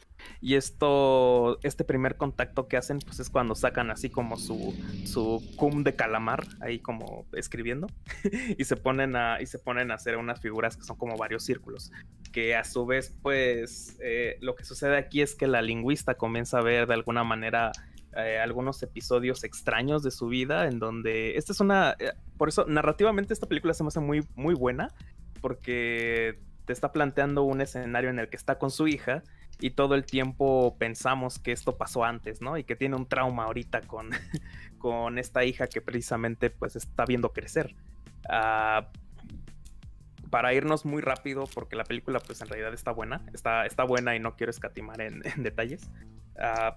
Y esto, este primer contacto que hacen, pues es cuando sacan así como su, su cum de calamar, ahí como escribiendo, y se ponen a, y se ponen a hacer unas figuras que son como varios círculos. Que a su vez, pues, eh, lo que sucede aquí es que la lingüista comienza a ver de alguna manera eh, algunos episodios extraños de su vida en donde esta es una eh, por eso narrativamente esta película se me hace muy muy buena porque te está planteando un escenario en el que está con su hija y todo el tiempo pensamos que esto pasó antes, ¿no? Y que tiene un trauma ahorita con, con esta hija que precisamente pues está viendo crecer. Ah, para irnos muy rápido, porque la película pues en realidad está buena, está, está buena y no quiero escatimar en, en detalles. Ah,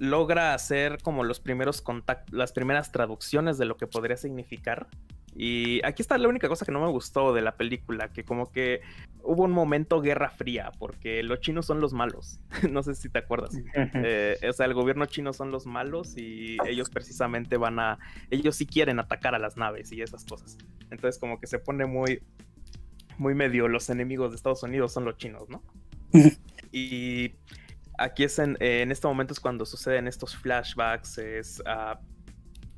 logra hacer como los primeros contactos, las primeras traducciones de lo que podría significar. Y aquí está la única cosa que no me gustó de la película, que como que hubo un momento guerra fría, porque los chinos son los malos. no sé si te acuerdas. Eh, o sea, el gobierno chino son los malos y ellos precisamente van a, ellos sí quieren atacar a las naves y esas cosas. Entonces como que se pone muy, muy medio, los enemigos de Estados Unidos son los chinos, ¿no? y aquí es en, eh, en este momento es cuando suceden estos flashbacks, ah,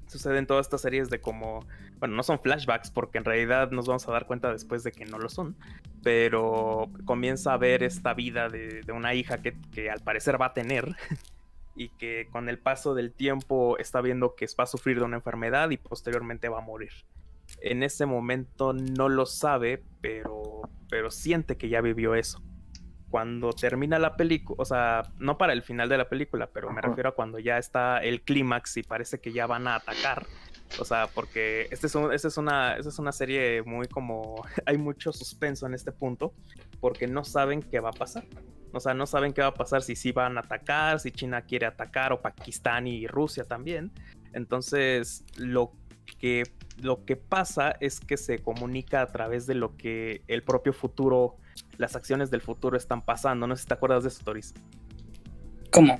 suceden todas estas series de como, bueno, no son flashbacks porque en realidad nos vamos a dar cuenta después de que no lo son, pero comienza a ver esta vida de, de una hija que, que al parecer va a tener y que con el paso del tiempo está viendo que va a sufrir de una enfermedad y posteriormente va a morir. En ese momento no lo sabe, pero, pero siente que ya vivió eso cuando termina la película, o sea, no para el final de la película, pero me refiero a cuando ya está el clímax y parece que ya van a atacar. O sea, porque este es un- esta es, una, esta es una serie muy como... Hay mucho suspenso en este punto, porque no saben qué va a pasar. O sea, no saben qué va a pasar si sí van a atacar, si China quiere atacar, o Pakistán y Rusia también. Entonces, lo que, lo que pasa es que se comunica a través de lo que el propio futuro, las acciones del futuro están pasando. No sé si te acuerdas de eso, Toris. ¿Cómo?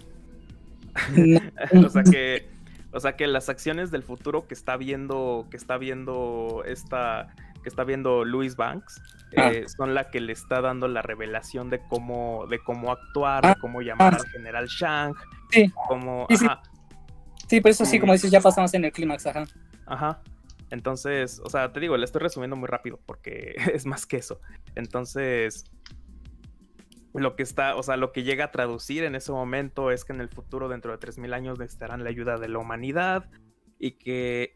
O sea que o sea que las acciones del futuro que está viendo que está viendo esta que está viendo Louis Banks Ah. eh, son la que le está dando la revelación de cómo de cómo actuar Ah, de cómo llamar ah. al general Shang Sí. cómo Sí, sí. Sí, por eso sí, como dices, ya pasamos en el clímax, ajá. Ajá. Entonces, o sea, te digo, le estoy resumiendo muy rápido porque es más que eso. Entonces, lo que está, o sea, lo que llega a traducir en ese momento es que en el futuro, dentro de 3.000 años, necesitarán la ayuda de la humanidad y que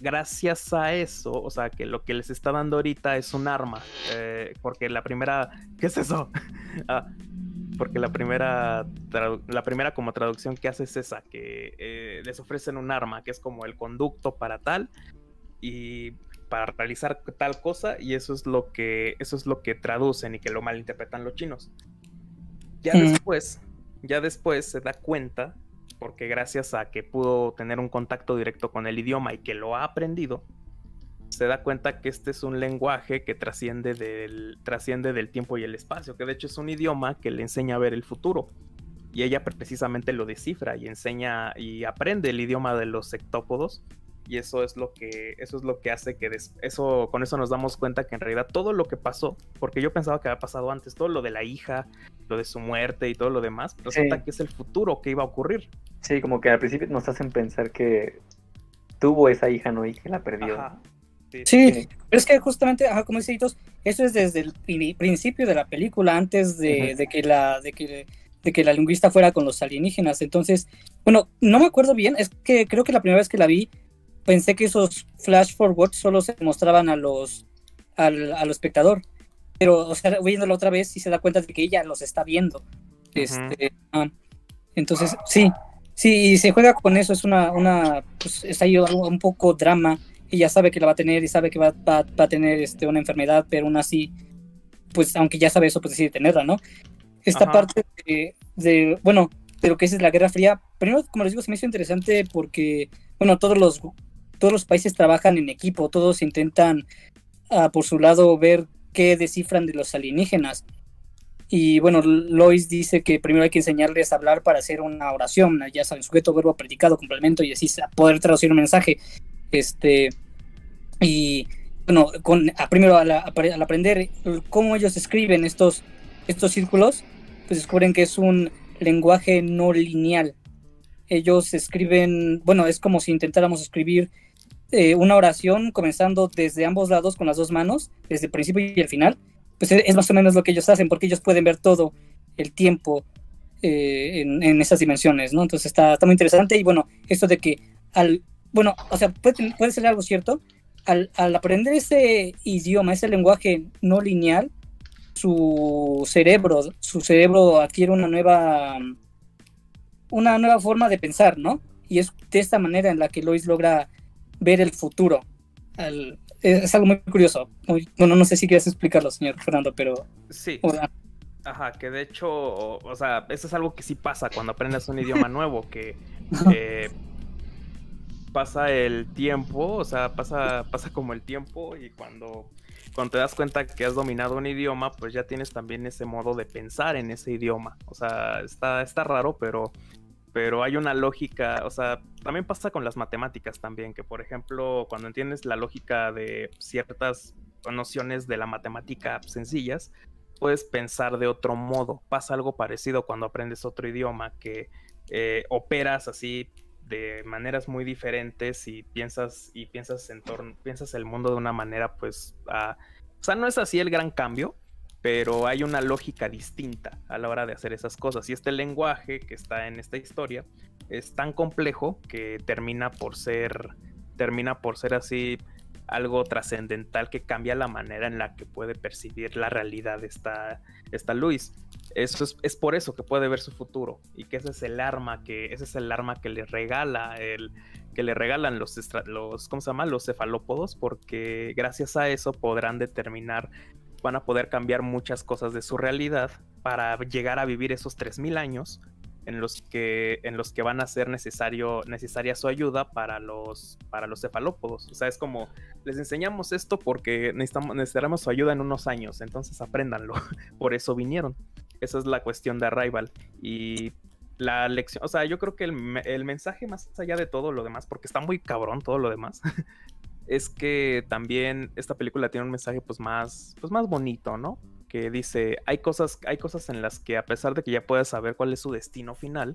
gracias a eso, o sea, que lo que les está dando ahorita es un arma, eh, porque la primera, ¿qué es eso? Ah, porque la primera, la primera como traducción que hace es esa, que eh, les ofrecen un arma, que es como el conducto para tal y para realizar tal cosa y eso es lo que eso es lo que traducen y que lo malinterpretan los chinos. Ya Mm. después, ya después se da cuenta porque gracias a que pudo tener un contacto directo con el idioma y que lo ha aprendido, se da cuenta que este es un lenguaje que trasciende del, trasciende del tiempo y el espacio, que de hecho es un idioma que le enseña a ver el futuro. Y ella precisamente lo descifra y enseña y aprende el idioma de los sectópodos. Y eso es lo que, eso es lo que hace que des- eso, con eso nos damos cuenta que en realidad todo lo que pasó, porque yo pensaba que había pasado antes, todo lo de la hija, lo de su muerte y todo lo demás, resulta Sí. que es el futuro que iba a ocurrir. Sí, como que al principio nos hacen pensar que tuvo esa hija, ¿no? Y que la perdió. Ajá. Sí, Sí, pero es que justamente, ajá, como dice Hitos, eso es desde el pri- principio de la película, antes de, que la, de que, de que la lingüista fuera con los alienígenas. Entonces, bueno, no me acuerdo bien, es que creo que la primera vez que la vi, pensé que esos flash forwards solo se mostraban a los al, al espectador. Pero, o sea, viéndolo otra vez, sí se da cuenta de que ella los está viendo. Este, ah, entonces, sí, sí, y se juega con eso, es una, una pues, está ahí un poco drama ella sabe que la va a tener y sabe que va, va- va a tener este, una enfermedad, pero aún así, pues aunque ya sabe eso, pues decide tenerla, ¿no? esta Ajá. parte de, de, bueno, de lo que es la Guerra Fría. Primero, como les digo, se me hizo interesante porque, bueno, todos los, todos los países trabajan en equipo, todos intentan ah, por su lado ver qué descifran de los alienígenas. Y bueno, Lois dice que primero hay que enseñarles a hablar para hacer una oración, ya saben, sujeto, verbo, predicado, complemento y así poder traducir un mensaje. Este, y bueno, con, primero al, apre- al aprender cómo ellos escriben estos, estos círculos, pues descubren que es un lenguaje no lineal. Ellos escriben, bueno, es como si intentáramos escribir eh, una oración comenzando desde ambos lados con las dos manos, desde el principio y el final. Pues es, es más o menos lo que ellos hacen, porque ellos pueden ver todo el tiempo eh, en, en esas dimensiones, ¿no? Entonces está, está muy interesante y bueno, esto de que al, bueno, o sea, puede, ser algo cierto, al, al aprender ese idioma, ese lenguaje no lineal, su cerebro, su cerebro adquiere una nueva, una nueva forma de pensar, ¿no? Y es de esta manera en la que Lois logra ver el futuro. Al- es, algo muy curioso. Muy- bueno, no sé si quieres explicarlo, señor Fernando, pero... Sí. Ajá, que de hecho, o, o sea, eso es algo que sí pasa cuando aprendes un idioma nuevo, que eh, pasa el tiempo, o sea, pasa, pasa como el tiempo y cuando, cuando te das cuenta que has dominado un idioma, pues ya tienes también ese modo de pensar en ese idioma. O sea, está, está raro, pero, pero hay una lógica, o sea, también pasa con las matemáticas también, que por ejemplo, cuando entiendes la lógica de ciertas nociones de la matemática sencillas, puedes pensar de otro modo. Pasa algo parecido cuando aprendes otro idioma, que eh, operas así de maneras muy diferentes y piensas y piensas en torno, piensas el mundo de una manera, pues, ah, o sea, no es así el gran cambio, pero hay una lógica distinta a la hora de hacer esas cosas. Y este lenguaje que está en esta historia es tan complejo que termina por ser, termina por ser así algo trascendental que cambia la manera en la que puede percibir la realidad esta, esta Luis. Eso es, es por eso que puede ver su futuro y que ese es el arma que ese es el arma que le regala el que le regalan los los ¿cómo se llama? los cefalópodos porque gracias a eso podrán determinar van a poder cambiar muchas cosas de su realidad para llegar a vivir esos 3000 años en los que en los que van a ser necesario necesaria su ayuda para los para los cefalópodos, o sea, es como les enseñamos esto porque necesitamos necesitaremos su ayuda en unos años, entonces apréndanlo. Por eso vinieron. Esa es la cuestión de Arrival. Y la lección, o sea, yo creo que el, el mensaje más allá de todo lo demás, porque está muy cabrón todo lo demás, es que también esta película tiene un mensaje pues más, pues más bonito, ¿no? Que dice, hay cosas, hay cosas en las que a pesar de que ya puedes saber cuál es su destino final,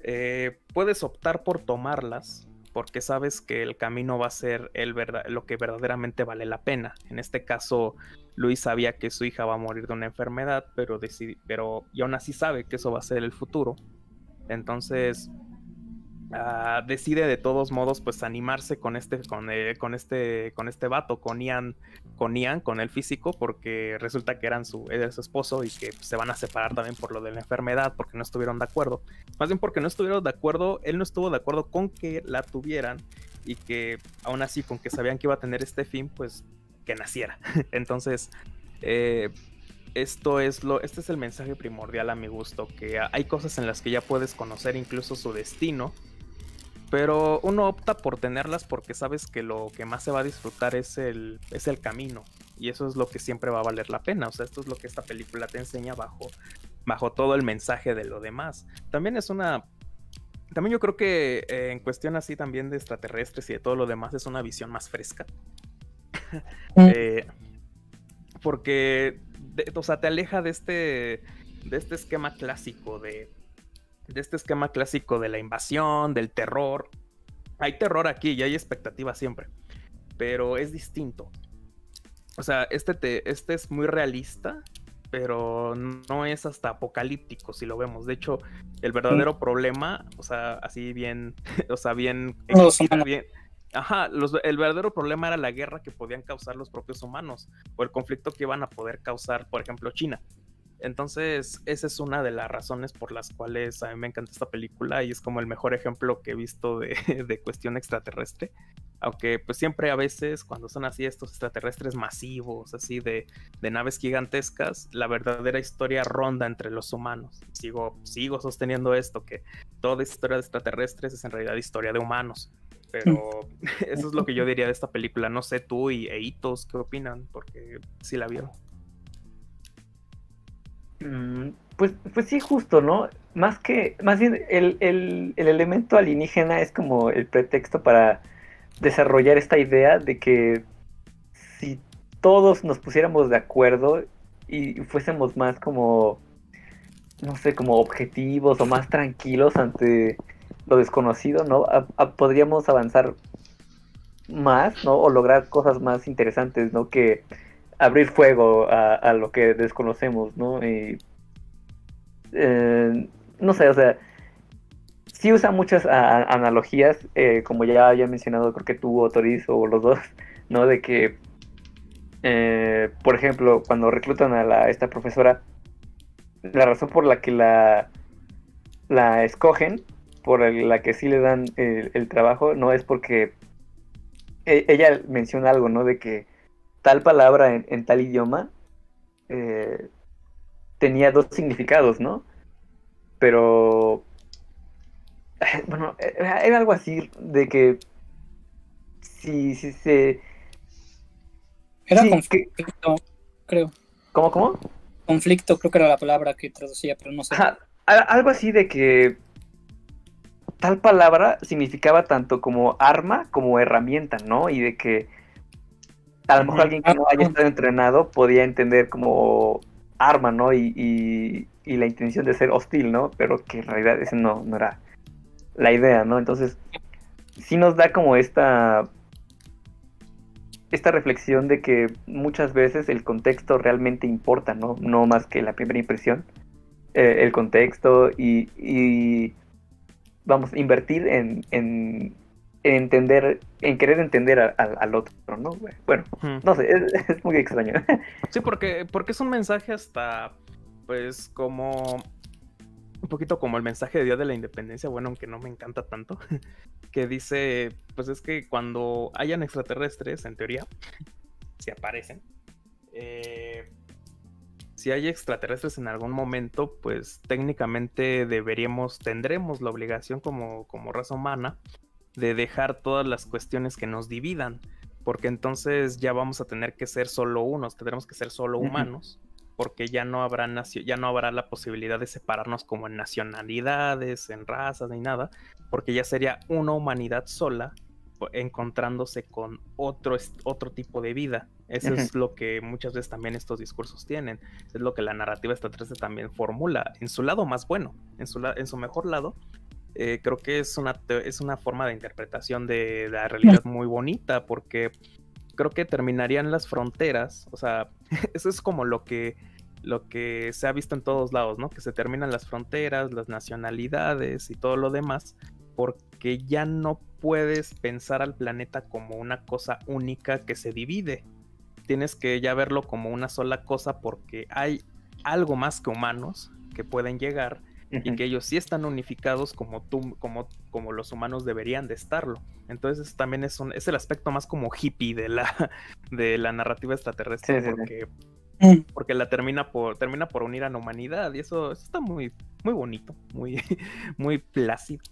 eh, puedes optar por tomarlas porque sabes que el camino va a ser el verda- lo que verdaderamente vale la pena. En este caso, Luis sabía que su hija va a morir de una enfermedad, pero, decidi- pero y aún así sabe que eso va a ser el futuro. Entonces, ah, decide de todos modos pues animarse con este con, eh, con este con este vato con Ian con Ian con el físico porque resulta que eran su era su esposo y que se van a separar también por lo de la enfermedad porque no estuvieron de acuerdo. Más bien porque no estuvieron de acuerdo él no estuvo de acuerdo con que la tuvieran y que aún así con que sabían que iba a tener este fin pues que naciera. Entonces eh, esto es lo, este es el mensaje primordial a mi gusto, que hay cosas en las que ya puedes conocer incluso su destino, pero uno opta por tenerlas porque sabes que lo que más se va a disfrutar es el, es el camino, y eso es lo que siempre va a valer la pena, o sea, esto es lo que esta película te enseña bajo, bajo todo el mensaje de lo demás. También es una... También yo creo que eh, en cuestión así también de extraterrestres y de todo lo demás es una visión más fresca. Eh, porque, de- o sea, te aleja de este, de este esquema clásico de, de este esquema clásico de la invasión, del terror. Hay terror aquí y hay expectativa siempre, pero es distinto. O sea, este, te, este es muy realista, pero no es hasta apocalíptico si lo vemos. De hecho, el verdadero problema, o sea, así bien, o sea, bien, Ajá, los- el verdadero problema era la guerra que podían causar los propios humanos o el conflicto que iban a poder causar, por ejemplo, China. Entonces, esa es una de las razones por las cuales a mí me encanta esta película y es como el mejor ejemplo que he visto de, de cuestión extraterrestre. Aunque pues siempre a veces cuando son así estos extraterrestres masivos, así de, de naves gigantescas, la verdadera historia ronda entre los humanos. Sigo, sigo sosteniendo esto, que toda historia de extraterrestres es en realidad historia de humanos. Pero eso es lo que yo diría de esta película. No sé tú y Eitos qué opinan, porque sí la vieron. Mm, Pues, pues sí, justo, ¿no? Más que, más bien el, el- el elemento alienígena es como el pretexto para desarrollar esta idea de que si todos nos pusiéramos de acuerdo y fuésemos más como, no sé, como objetivos o más tranquilos ante lo desconocido, ¿no? Podríamos avanzar más, ¿no? O lograr cosas más interesantes, ¿no? Que abrir fuego a, lo que desconocemos, ¿no? Y, eh, no sé, o sea, sí usa muchas analogías, eh, como ya había mencionado, creo que tú o Toriz o los dos, ¿no? De que, eh, por ejemplo, cuando reclutan a la, esta profesora, la razón por la que la, la escogen, por la que sí le dan el, el trabajo, no es porque e- ella menciona algo, ¿no? De que tal palabra en, en tal idioma eh, tenía dos significados, ¿no? Pero, bueno, era, era algo así de que si, si se... Era Sí, conflicto, creo. ¿Cómo, cómo? Conflicto, creo que era la palabra que traducía, pero no sé. Ajá, algo así de que tal palabra significaba tanto como arma como herramienta, ¿no? Y de que a lo mejor alguien que no haya estado entrenado podía entender como arma, ¿no? Y, y- y la intención de ser hostil, ¿no? Pero que en realidad ese no, no era la idea, ¿no? Entonces, sí nos da como esta esta reflexión de que muchas veces el contexto realmente importa, ¿no? No más que la primera impresión. Eh, el contexto y, y, vamos, invertir en, en, en entender, en querer entender a- a- al otro, ¿no? Bueno, no sé, es, es muy extraño. Sí, porque, porque es un mensaje hasta, pues, como un poquito como el mensaje de Día de la Independencia, bueno, aunque no me encanta tanto, que dice, pues es que cuando hayan extraterrestres, en teoría, si aparecen, eh, si hay extraterrestres en algún momento, pues técnicamente deberíamos, tendremos la obligación como, como raza humana de dejar todas las cuestiones que nos dividan, porque entonces ya vamos a tener que ser solo unos, tendremos que ser solo humanos, porque ya no habrá nacio- ya no habrá la posibilidad de separarnos como en nacionalidades, en razas ni nada, porque ya sería una humanidad sola encontrándose con otro, otro tipo de vida. Eso es lo que muchas veces también estos discursos tienen. Es lo que la narrativa extraterrestre también formula en su lado más bueno, en su, en su mejor lado. Eh, creo que es una, es una forma de interpretación de la realidad muy bonita porque creo que terminarían las fronteras. O sea, eso es como lo que, lo que se ha visto en todos lados, ¿no? Que se terminan las fronteras, las nacionalidades y todo lo demás, porque ya no puedes pensar al planeta como una cosa única que se divide. Tienes que ya verlo como una sola cosa porque hay algo más que humanos que pueden llegar y que ellos sí están unificados como tú, como, como los humanos deberían de estarlo. Entonces también es, un, es el aspecto más como hippie de la, de la narrativa extraterrestre, Sí, sí, sí. porque, Mm. porque la termina por, termina por unir a la humanidad, y eso, eso está muy, muy bonito, muy, muy plácido,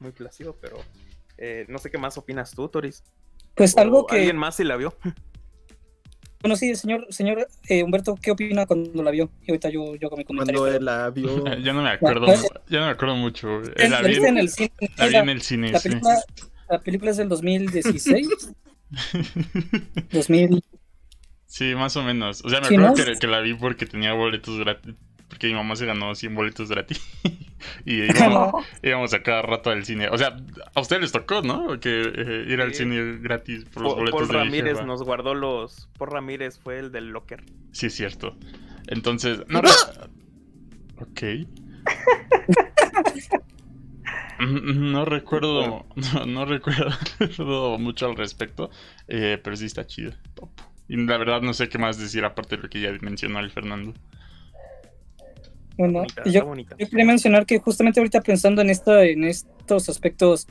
muy plácido, pero eh, no sé qué más opinas tú, Toris. Pues O algo que. ¿Alguien más si la vio? Bueno, sí, señor, señor eh, Humberto, ¿qué opina cuando la vio? Y ahorita yo, yo con mi comentario. Cuando él la vio. Ya no me acuerdo, ya no me acuerdo mucho. ¿La La vi en el cine? la vi en el cine, La sí. película, la película es del 2016. 2000. Sí, más o menos. O sea, me Sí, acuerdo ¿no? que, que la vi porque tenía boletos gratis. Porque mi mamá se ganó 100 boletos gratis. y íbamos, íbamos a cada rato al cine. O sea, a ustedes les tocó, ¿no? Que eh, ir al Sí. cine gratis por los Paul, boletos Paul de Ramírez nos guardó los. Paul Ramírez fue el del locker. Sí, es cierto. Entonces, no. re- ok. No recuerdo, no, no recuerdo mucho al respecto, eh, pero sí está chido. top. Y la verdad no sé qué más decir aparte de lo que ya mencionó el Fernando. Bueno, Bonita, yo, está bonita. yo quería mencionar que justamente ahorita pensando en, esta, en estos aspectos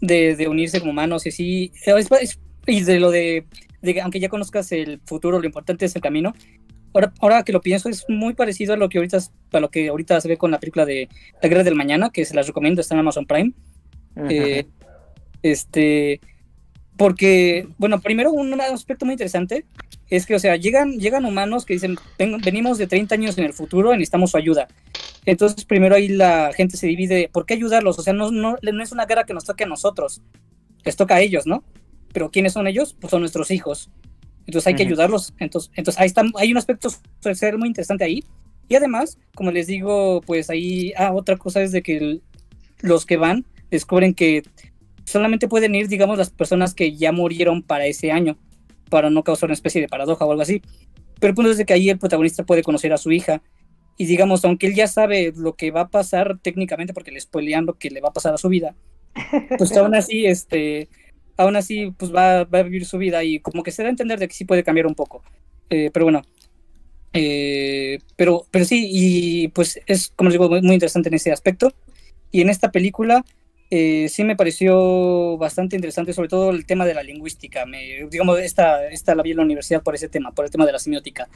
de, de unirse como humanos y así. Es- es- y de lo de, de que aunque ya conozcas el futuro, lo importante es el camino. Ahora, ahora que lo pienso, es muy parecido a lo que ahorita, a lo que ahorita se ve con la película de La Guerra del Mañana, que se las recomiendo, está en Amazon Prime. Eh, este, porque, bueno, primero un aspecto muy interesante es que, o sea, llegan, llegan humanos que dicen, "Ven- venimos de 30 años en el futuro y necesitamos su ayuda. Entonces, primero ahí la gente se divide, ¿por qué ayudarlos? O sea, no, no, no es una guerra que nos toque a nosotros, les toca a ellos, ¿no? Pero ¿quiénes son ellos? Pues son nuestros hijos. Entonces hay que Ujú. ayudarlos. Entonces, entonces ahí está, hay un aspecto social muy interesante ahí. Y además, como les digo, pues ahí, ah, otra cosa es de que el- los que van descubren que solamente pueden ir, digamos, las personas que ya murieron para ese año, para no causar una especie de paradoja o algo así. Pero el punto es de que ahí el protagonista puede conocer a su hija. Y digamos, aunque él ya sabe lo que va a pasar técnicamente, porque le spoilean lo que le va a pasar a su vida, pues aún así, este, aún así, pues va, va a vivir su vida y como que se da a entender de que sí puede cambiar un poco. Eh, pero bueno, eh, pero, pero sí, y pues es, como les digo, muy, muy interesante en ese aspecto. Y en esta película eh, sí me pareció bastante interesante, sobre todo el tema de la lingüística. Me, digamos, esta, esta la vi en la universidad por ese tema, por el tema de la semiótica.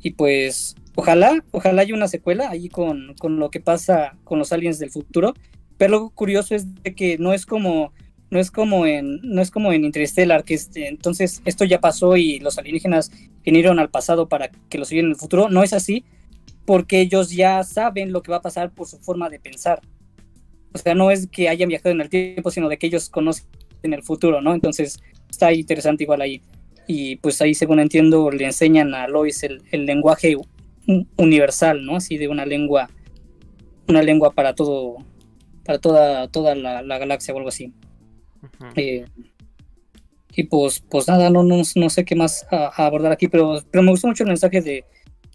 Y pues, ojalá, ojalá haya una secuela ahí con, con lo que pasa con los aliens del futuro. Pero lo curioso es de que no es como no es como en no es como en Interstellar que este, entonces esto ya pasó y los alienígenas vinieron al pasado para que los vieran en el futuro no es así porque ellos ya saben lo que va a pasar por su forma de pensar o sea no es que hayan viajado en el tiempo sino de que ellos conocen el futuro no entonces está interesante igual ahí. Y pues ahí según entiendo le enseñan a Lois el, el lenguaje universal no así de una lengua una lengua para todo para toda toda la, la galaxia o algo así. Eh, y pues, pues nada, no, no, no sé qué más a, a abordar aquí, pero, pero me gustó mucho el mensaje de,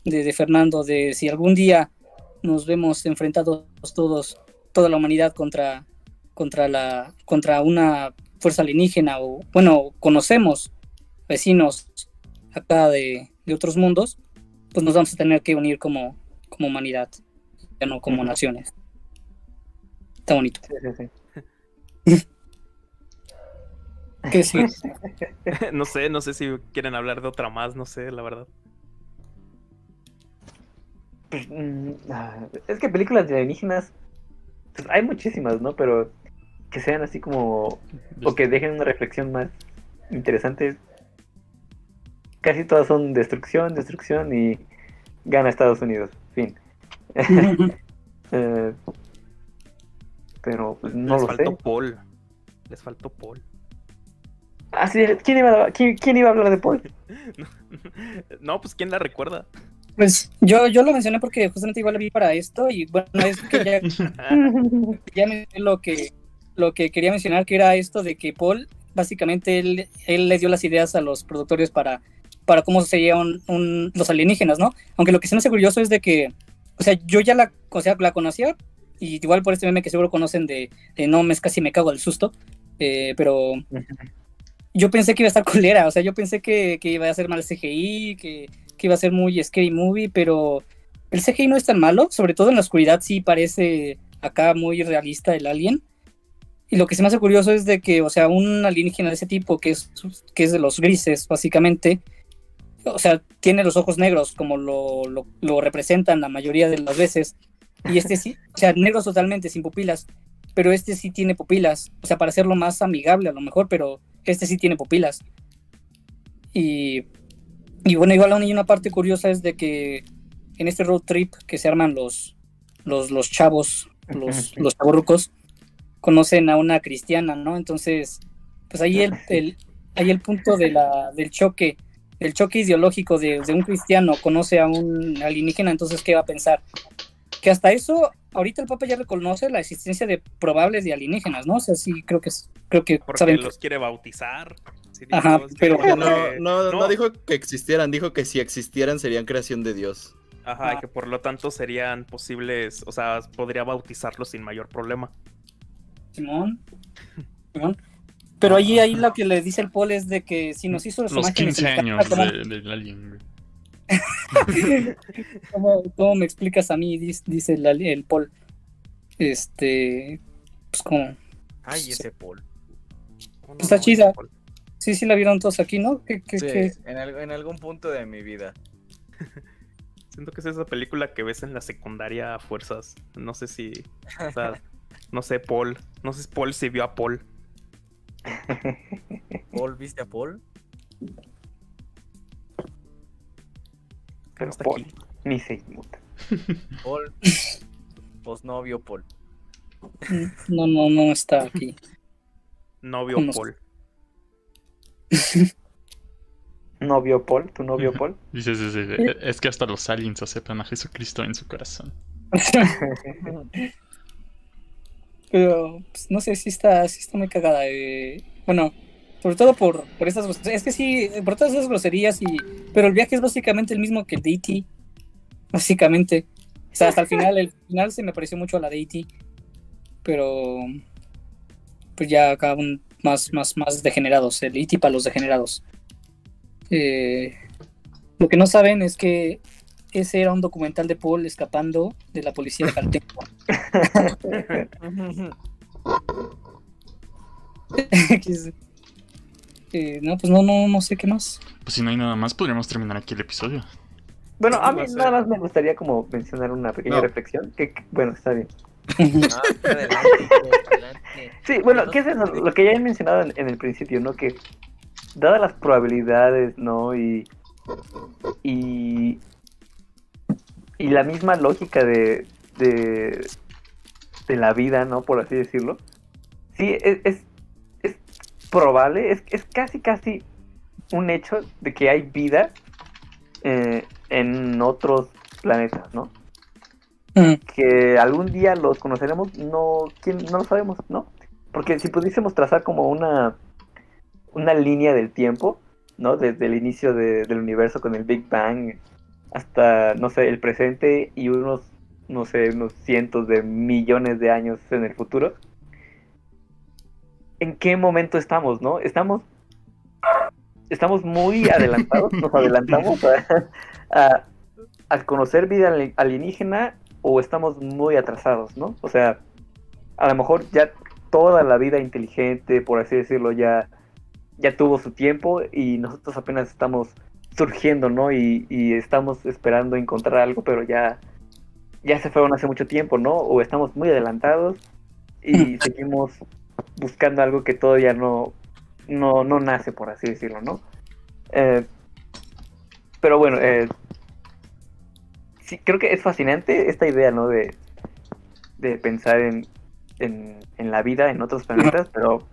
de, de Fernando, de si algún día nos vemos enfrentados todos, toda la humanidad contra, contra, la, contra una fuerza alienígena, o bueno, conocemos vecinos acá de, de otros mundos, pues nos vamos a tener que unir como, como humanidad, ya no como naciones. Está bonito. Sí, sí, sí. ¿Qué sí? no sé, no sé si quieren hablar de otra más, no sé, la verdad. Pues, mm, ah, es que películas de alienígenas pues, hay muchísimas, ¿no? Pero que sean así como o que dejen una reflexión más interesante. Casi todas son destrucción, destrucción y gana Estados Unidos. Fin. Eh, pero pues no Les lo faltó sé. Paul. Les faltó Paul. Ah, sí, ¿quién, iba a, quién, quién iba a hablar de Paul? no, pues ¿quién la recuerda? Pues yo, yo lo mencioné porque justamente igual la vi para esto y bueno, es que ya, lo que, lo que quería mencionar, que era esto de que Paul, básicamente él, él le dio las ideas a los productores para, para cómo serían un- los alienígenas, ¿no? Aunque lo que se me hace curioso es de que, o sea, yo ya la, o sea, la conocía y igual por este meme que seguro conocen de, de no, me casi me cago del susto, eh, pero yo pensé que iba a estar culera, o sea, yo pensé que, que iba a ser mal CGI, que, que iba a ser muy scary movie, pero el CGI no es tan malo, sobre todo en la oscuridad sí parece acá muy realista el alien. Y lo que se me hace curioso es de que, o sea, un alienígena de ese tipo, que es, que es de los grises, básicamente, o sea, tiene los ojos negros, como lo, lo, lo representan la mayoría de las veces. Y este sí, o sea, negros totalmente, sin pupilas. Pero este sí tiene pupilas, o sea, para hacerlo más amigable a lo mejor, pero este sí tiene pupilas. Y, y bueno, igual aún hay una parte curiosa es de que en este road trip que se arman los, los, los chavos, los, los chavorrucos, conocen a una cristiana, ¿no? Entonces, pues ahí el, el, ahí el punto de la, del choque, del choque ideológico de, de un cristiano conoce a un alienígena, entonces, ¿qué va a pensar? Que hasta eso, ahorita el Papa ya reconoce la existencia de probables de alienígenas, ¿no? O sea, sí, creo que, creo que Porque saben. los quiere bautizar. Ajá, pero- No, no, no no. dijo que existieran, dijo que si existieran serían creación de Dios. Ajá, y que por lo tanto serían posibles, o sea, podría bautizarlos sin mayor problema. Simón. Simón. Pero ahí, ahí lo que le dice el Paul es de que si nos hizo Los imágenes 15 en el años de- del alien. ¿Cómo, cómo me explicas a mí? Dice, dice el, el Paul. Este. Pues como. Ay, ese Paul. No, Está no, chida. Paul. Sí, sí la vieron todos aquí, ¿no? ¿Qué, qué, Sí, qué? en, en algún punto de mi vida. Siento que es esa película que ves en la secundaria a fuerzas. No sé si. O sea, no sé, Paul. No sé si Paul si vio a Paul. Paul, ¿viste a Paul? Pero está Paul, aquí. ni se inmuta. Paul. Pues no vio Paul. No, no, no está aquí. No vio. Paul. ¿No vio Paul? ¿Tu novio Paul? Dice, sí, sí, sí, es que hasta los aliens aceptan a Jesucristo en su corazón. Pero pues, no sé si está, sí está muy cagada. eh. Bueno, sobre todo por, por estas groserías. Es que sí, por todas esas groserías y. Pero el viaje es básicamente el mismo que el de E.T. Básicamente. O sea, hasta el final, el final se me pareció mucho a la de E.T. Pero. Pues ya acá un- más, más, más degenerados. El E.T. para los degenerados. Eh, lo que no saben es que ese era un documental de Paul escapando de la policía de Caltenco. Eh, no, pues no, no, no sé qué más. Pues si no hay nada más, podríamos terminar aquí el episodio. Bueno, a mí nada más me gustaría como mencionar una pequeña No. reflexión. Que, que- bueno, está bien. Ah. Sí, bueno, ¿qué es eso? Lo que ya he mencionado en, en el principio, ¿no? Que dadas las probabilidades, ¿no? Y, y, y la misma lógica de, de, de la vida, ¿no? Por así decirlo. Sí, es, es, es probable, es, es casi, casi un hecho de que hay vida eh, en otros planetas, ¿no? Mm, que algún día los conoceremos, no, ¿quién? no lo sabemos, ¿no? Porque si pudiésemos trazar como una, una línea del tiempo, ¿no? Desde el inicio de- del universo con el Big Bang hasta, no sé, el presente y unos, no sé, unos cientos de millones de años en el futuro. ¿En qué momento estamos, no? Estamos, estamos muy adelantados, nos adelantamos a, a- conocer vida ali- alienígena o estamos muy atrasados, ¿no? O sea, a lo mejor ya toda la vida inteligente, por así decirlo, ya, ya tuvo su tiempo y nosotros apenas estamos surgiendo, ¿no? Y, y estamos esperando encontrar algo, pero ya, ya se fueron hace mucho tiempo, ¿no? O estamos muy adelantados y seguimos buscando algo que todavía no, no, no nace, por así decirlo, ¿no? Eh, pero bueno, eh, sí, creo que es fascinante esta idea, ¿no? De, de pensar en, en, en la vida en otros planetas, pero...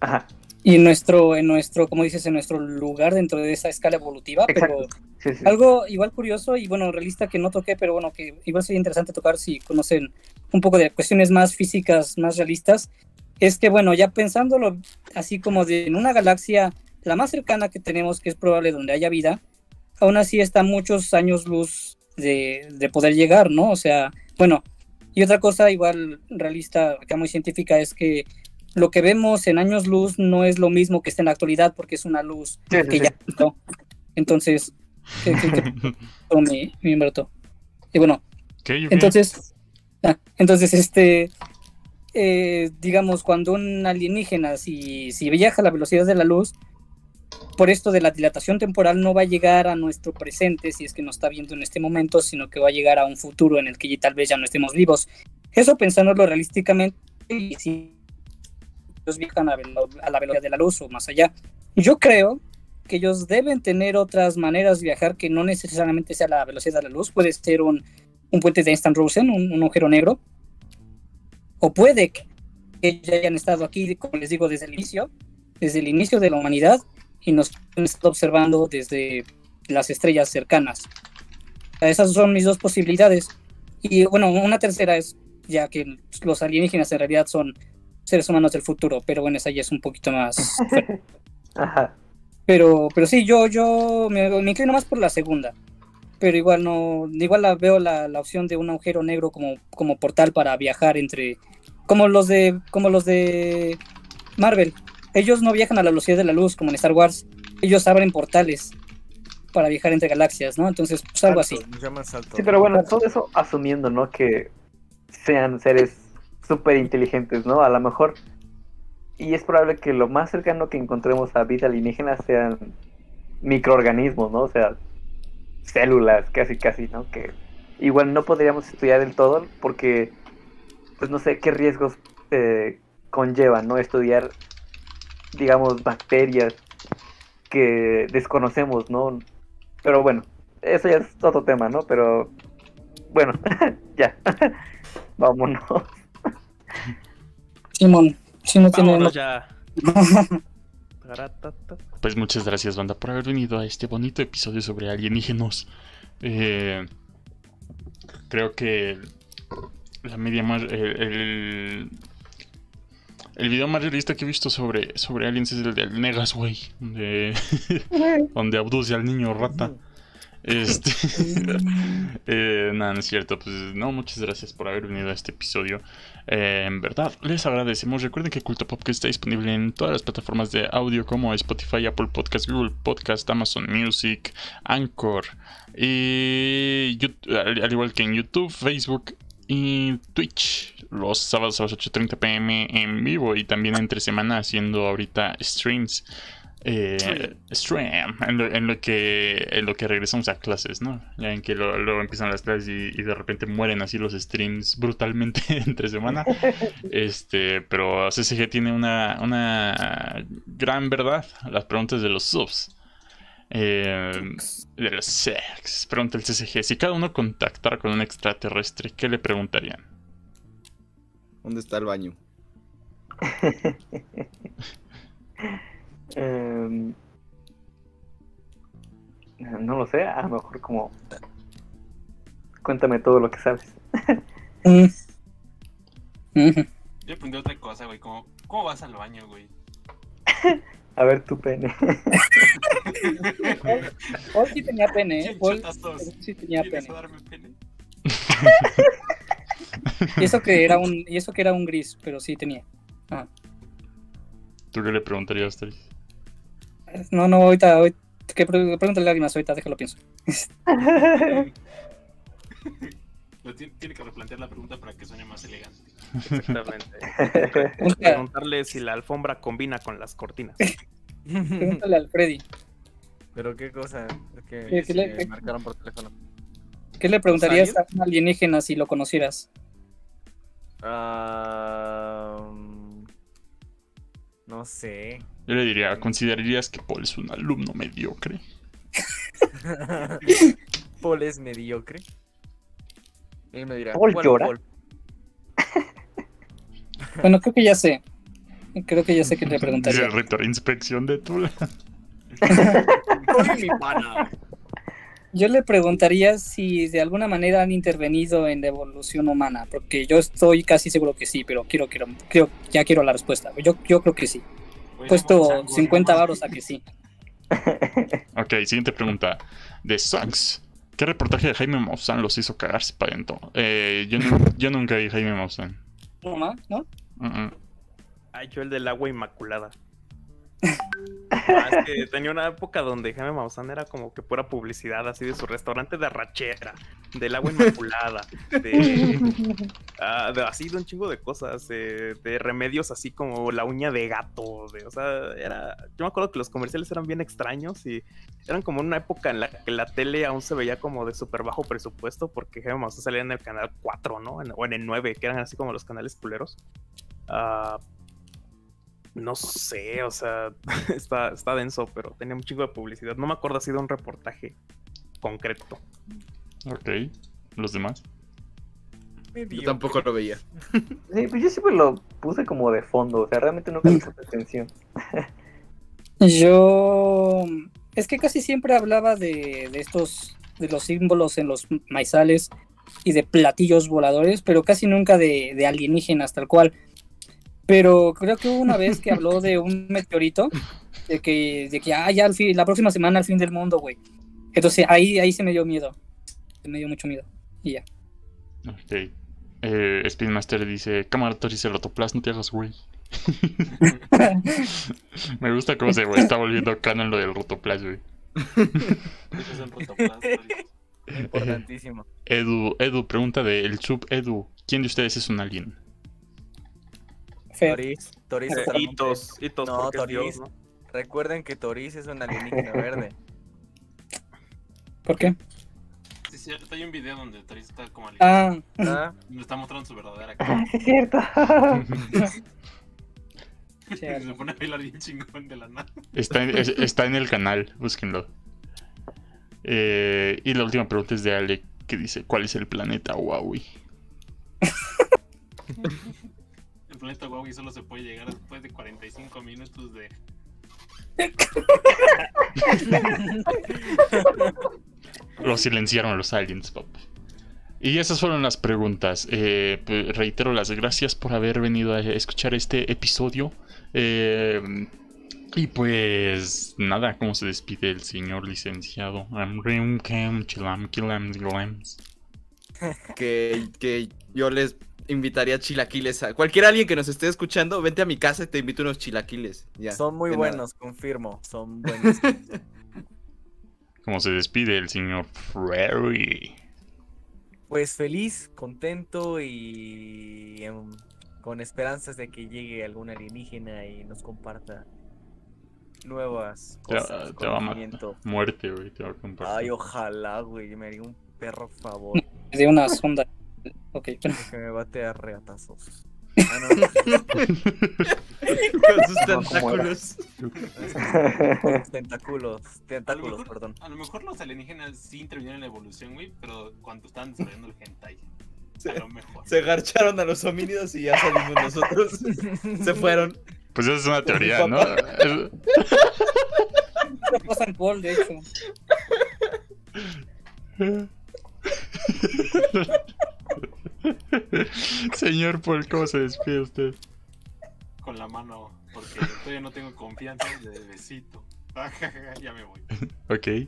Ajá, Y en nuestro, en nuestro, como dices, en nuestro lugar dentro de esa escala evolutiva, exacto. pero Sí, sí. algo igual curioso y bueno, realista que no toqué, pero bueno, que igual sería interesante tocar si conocen un poco de cuestiones más físicas, más realistas, es que bueno, ya pensándolo así como de en una galaxia la más cercana que tenemos, que es probable donde haya vida, aún así está muchos años luz de, de poder llegar, ¿no? O sea, bueno, y otra cosa igual realista, acá muy científica, es que lo que vemos en años luz no es lo mismo que está en la actualidad porque es una luz Sí, que sí. ya pasó. Entonces, ¿qué, qué, qué pasó, mi, mi Humberto? Y bueno, entonces, ah, entonces este, eh, digamos, cuando un alienígena, si, si viaja a la velocidad de la luz, por esto de la dilatación temporal no va a llegar a nuestro presente si es que nos está viendo en este momento, sino que va a llegar a un futuro en el que tal vez ya no estemos vivos. Eso pensándolo realísticamente, y si ellos viajan a, la velocidad de la luz o más allá, yo creo que ellos deben tener otras maneras de viajar que no necesariamente sea la velocidad de la luz, puede ser un, un puente de Einstein-Rosen, un, un agujero negro, o puede que ellos hayan estado aquí, como les digo, desde el inicio, desde el inicio de la humanidad, y nos han estado observando desde las estrellas cercanas. Esas son mis dos posibilidades. Y bueno, una tercera es ya que los alienígenas en realidad son seres humanos del futuro, pero bueno, esa ya es un poquito más... Ajá. Pero, pero sí, yo, yo me, me inclino más por la segunda. Pero igual no, igual la veo la, la opción de un agujero negro como, como portal para viajar entre, como los de, como los de Marvel. Ellos no viajan a la velocidad de la luz como en Star Wars. Ellos abren portales para viajar entre galaxias, ¿no? Entonces, pues algo así. Salto. Sí, pero bueno, todo eso asumiendo, ¿no? Que sean seres súper inteligentes, ¿no? A lo mejor. Y es probable que lo más cercano que encontremos a vida alienígena sean microorganismos, ¿no? O sea, células, casi, casi, ¿no? Que igual no podríamos estudiar del todo porque, pues no sé qué riesgos eh, conllevan, ¿no? Estudiar, digamos, bacterias que desconocemos, ¿no? Pero bueno, eso ya es otro tema, ¿no? Pero bueno, ya. Vámonos. Simón, si no tiene. Ya. Pues muchas gracias, banda, por haber venido a este bonito episodio sobre alienígenos. Eh, creo que la media más. El, el, el video más realista que he visto sobre, sobre aliens es el del Negas, güey. Donde, donde abduce al niño rata. Este. eh, nada, no es cierto. Pues no, muchas gracias por haber venido a este episodio. Eh, en verdad, les agradecemos. Recuerden que Culto Podcast está disponible en todas las plataformas de audio como Spotify, Apple Podcast, Google Podcast, Amazon Music, Anchor. Y al igual que en YouTube, Facebook y Twitch. Los sábados a las 8.30 pm en vivo y también entre semana haciendo ahorita streams. Eh, stream, en lo, en lo que en lo que regresamos a clases, ¿no? Ya en que lo- luego empiezan las clases y, y de repente mueren así los streams brutalmente entre semana. Este, pero CCG tiene una, una gran verdad. Las preguntas de los subs. Eh, de los sex. Pregunta el CCG. Si cada uno contactara con un extraterrestre, ¿qué le preguntarían? ¿Dónde está el baño? Em, no lo sé, a lo mejor como... Cuéntame todo lo que sabes. Yo aprendí otra cosa, güey. Como, ¿Cómo vas al baño, güey? A ver tu pene. Paul sí tenía pene, ¿eh? ¿Quién Paul sí tenía ¿Vienes pene. a darme pene? Y eso que era un, y eso que era un gris, pero sí tenía. Ah. ¿Tú qué le preguntarías, Teris? No, no, ahorita, ahorita que pre- pregúntale lágrimas, ahorita déjalo pienso. Tiene, que replantear la pregunta para que suene más elegante. Exactamente. Preguntarle si la alfombra combina con las cortinas. Pregúntale al Freddy. Pero qué cosa, que me le- marcaron por teléfono. ¿Qué le preguntarías a un alienígena si lo conocieras? Ah, no sé. Yo le diría, ¿considerarías que Paul es un alumno mediocre? Paul es mediocre. Y él me dirá, Paul "Bueno, llora". Paul". Bueno, creo que ya sé. Creo que ya sé qué le Dice preguntaría. de inspección de Tula. Mi pana. Yo le preguntaría si de alguna manera han intervenido en la evolución humana, porque yo estoy casi seguro que sí, pero quiero, quiero, quiero ya quiero la respuesta. Yo, yo creo que sí. Puesto no, chango, 50 no, varos a que sí. Ok, siguiente pregunta. De Sanks. ¿Qué reportaje de Jaime Maussan los hizo cagarse para adentro? Eh, yo, yo nunca vi Jaime Maussan. ¿No más? ¿No? Mm. Ay, yo el del agua inmaculada. Ah, es que tenía una época donde Jaime Maussan era como que pura publicidad así de su restaurante de arrachera, del agua inmaculada, de, ah, de- así de un chingo de cosas, de, de remedios así como la uña de gato, de, o sea, era, yo me acuerdo que los comerciales eran bien extraños y eran como una época en la que la tele aún se veía como de súper bajo presupuesto porque Jaime Maussan salía en el canal 4, ¿no? En- o en el 9, que eran así como los canales culeros. Ah, no sé, o sea, está, está denso, pero tenía un chingo de publicidad. No me acuerdo así de un reportaje concreto. Ok. ¿Los demás? Yo tampoco lo veía. Sí, pues yo siempre lo puse como de fondo, o sea, realmente nunca le puse atención. Yo. Es que casi siempre hablaba de, de estos. de los símbolos en los maizales y de platillos voladores, pero casi nunca de, de alienígenas tal cual. Pero creo que hubo una vez que habló de un meteorito, de que, de que ah, ya al fin, la próxima semana al fin del mundo, güey. Entonces ahí, ahí se me dio miedo. Se me dio mucho miedo. Y ya. Ok. Eh, Speedmaster dice: Cámara dice el Rotoplas, no te hagas güey. Me gusta cómo se está volviendo canon lo del Rotoplas, güey. Ese es el rotoplas, güey. Importantísimo. Edu, Edu, pregunta de el sub Edu: ¿Quién de ustedes es un alien? Toris, Toris es hitos, hitos, No, porque es Toris. Dios, ¿no? Recuerden que Toris es un alienígena verde. ¿Por qué? Sí, es cierto, hay un video donde Tori está como al Ah, Ah, Nos está mostrando su verdadera Ah, cara. sí es cierto. Se pone a bailar bien chingón de la nada. Está, en- es- está en el canal, búsquenlo. Eh, y la última pregunta es de Ale, que dice, ¿cuál es el planeta Huawei? Planeta Huawei solo se puede llegar después de 45 minutos de. Lo silenciaron los aliens, papá. Y esas fueron las preguntas. Eh, pues, reitero las gracias por haber venido a escuchar este episodio. Eh, y pues nada, ¿cómo se despide el señor licenciado? Glams. que, que yo les invitaría chilaquiles a cualquier alguien que nos esté escuchando, vente a mi casa y te invito unos chilaquiles. Ya, son muy nada. buenos, confirmo. Son buenos. ¿Cómo se despide el señor Freddy? Pues feliz, contento y em, con esperanzas de que llegue algún alienígena y nos comparta nuevas cosas, te va a matar. conocimiento. Muerte, güey, te va a compartir. Ay, ojalá, güey, me haría un perro favor de una sonda. Ok, pero que me bate a reatazos. Ah, no, Con sus tentáculos. con sus tentáculos, tentáculos, mejor, perdón. a lo mejor los alienígenas sí intervinieron en la evolución, güey, pero cuando estaban desarrollando el hentai. Se, A lo mejor. se garcharon a los homínidos y ya salimos nosotros. se fueron. Pues esa es una teoría, ¿no? No pasan Paul, de hecho. Señor Paul, ¿cómo se despide usted? Con la mano, porque todavía no tengo confianza de besito. ya me voy. Ok.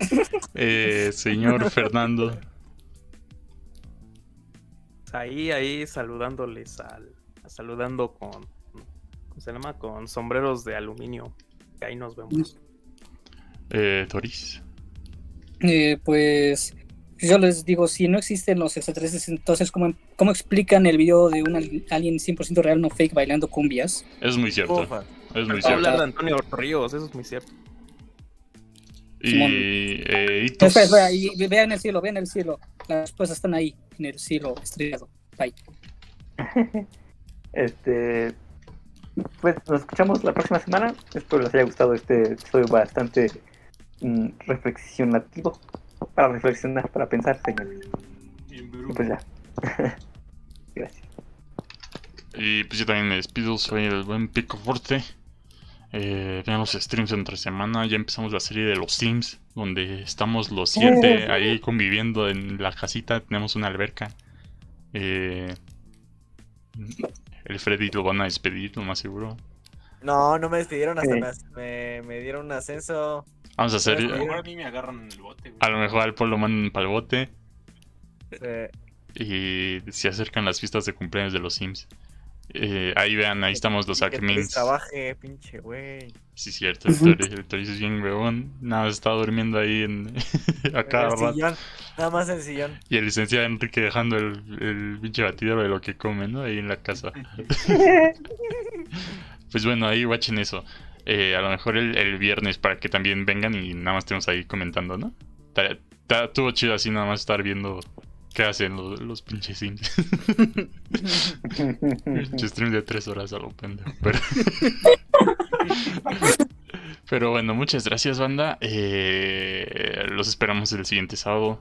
Eh, señor Fernando. Ahí, ahí saludándoles al. Saludando con. ¿Cómo se llama? Con sombreros de aluminio. Que ahí nos vemos. Eh, Toris. Eh, pues yo les digo, si no existen los extraterrestres, entonces ¿cómo, cómo explican el video de un al- alien 100% real, no fake, bailando cumbias? Es muy cierto. Ufa. Es muy Vamos a hablar cierto. de Antonio Ríos, eso es muy cierto. Y eh, Hitos- Espera, espera, y vean el cielo, vean el cielo. Las respuestas están ahí, en el cielo estrellado. Bye. Este. Pues nos escuchamos la próxima semana. Espero les haya gustado este episodio bastante mm, reflexionativo. Para reflexionar, para pensar, señores. Bien Y pues ya. Gracias. Y pues yo también me despido, soy el buen Pico Forte. Eh, vean los streams entre semana, ya empezamos la serie de los Sims, donde estamos los siete ahí conviviendo en la casita, tenemos una alberca. Eh, el Freddy lo van a despedir, lo más seguro. No, no me despidieron hasta Sí. me, me, me dieron un ascenso. Vamos a hacer, A lo mejor a mí me agarran en el bote, güey. a lo mejor al Paul lo mandan para el bote eh, y se acercan las fiestas de cumpleaños de los Sims. Eh, ahí vean, ahí estamos los admins. trabaje, pinche güey. Sí, cierto, el Tori, el Tori es bien huevón. Nada, está durmiendo ahí en, a cada En el rato. sillón, Nada más en el sillón. Y el licenciado Enrique dejando el, el pinche batidero de lo que come, ¿no? Ahí en la casa. Pues bueno, ahí watchen eso. Eh, a lo mejor el, el viernes para que también vengan y nada más estemos ahí comentando, ¿no? Estuvo chido así nada más estar viendo qué hacen los, los pinches sims. Pinche stream de tres horas a lo pendejo. Pero... Pero bueno, muchas gracias, banda. Eh, los esperamos el siguiente sábado.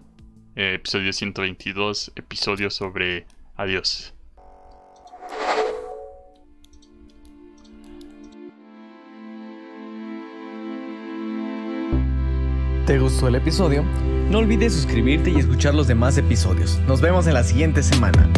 Eh, episodio 122, episodio sobre adiós. ¿Te gustó el episodio? No olvides suscribirte y escuchar los demás episodios. Nos vemos en la siguiente semana.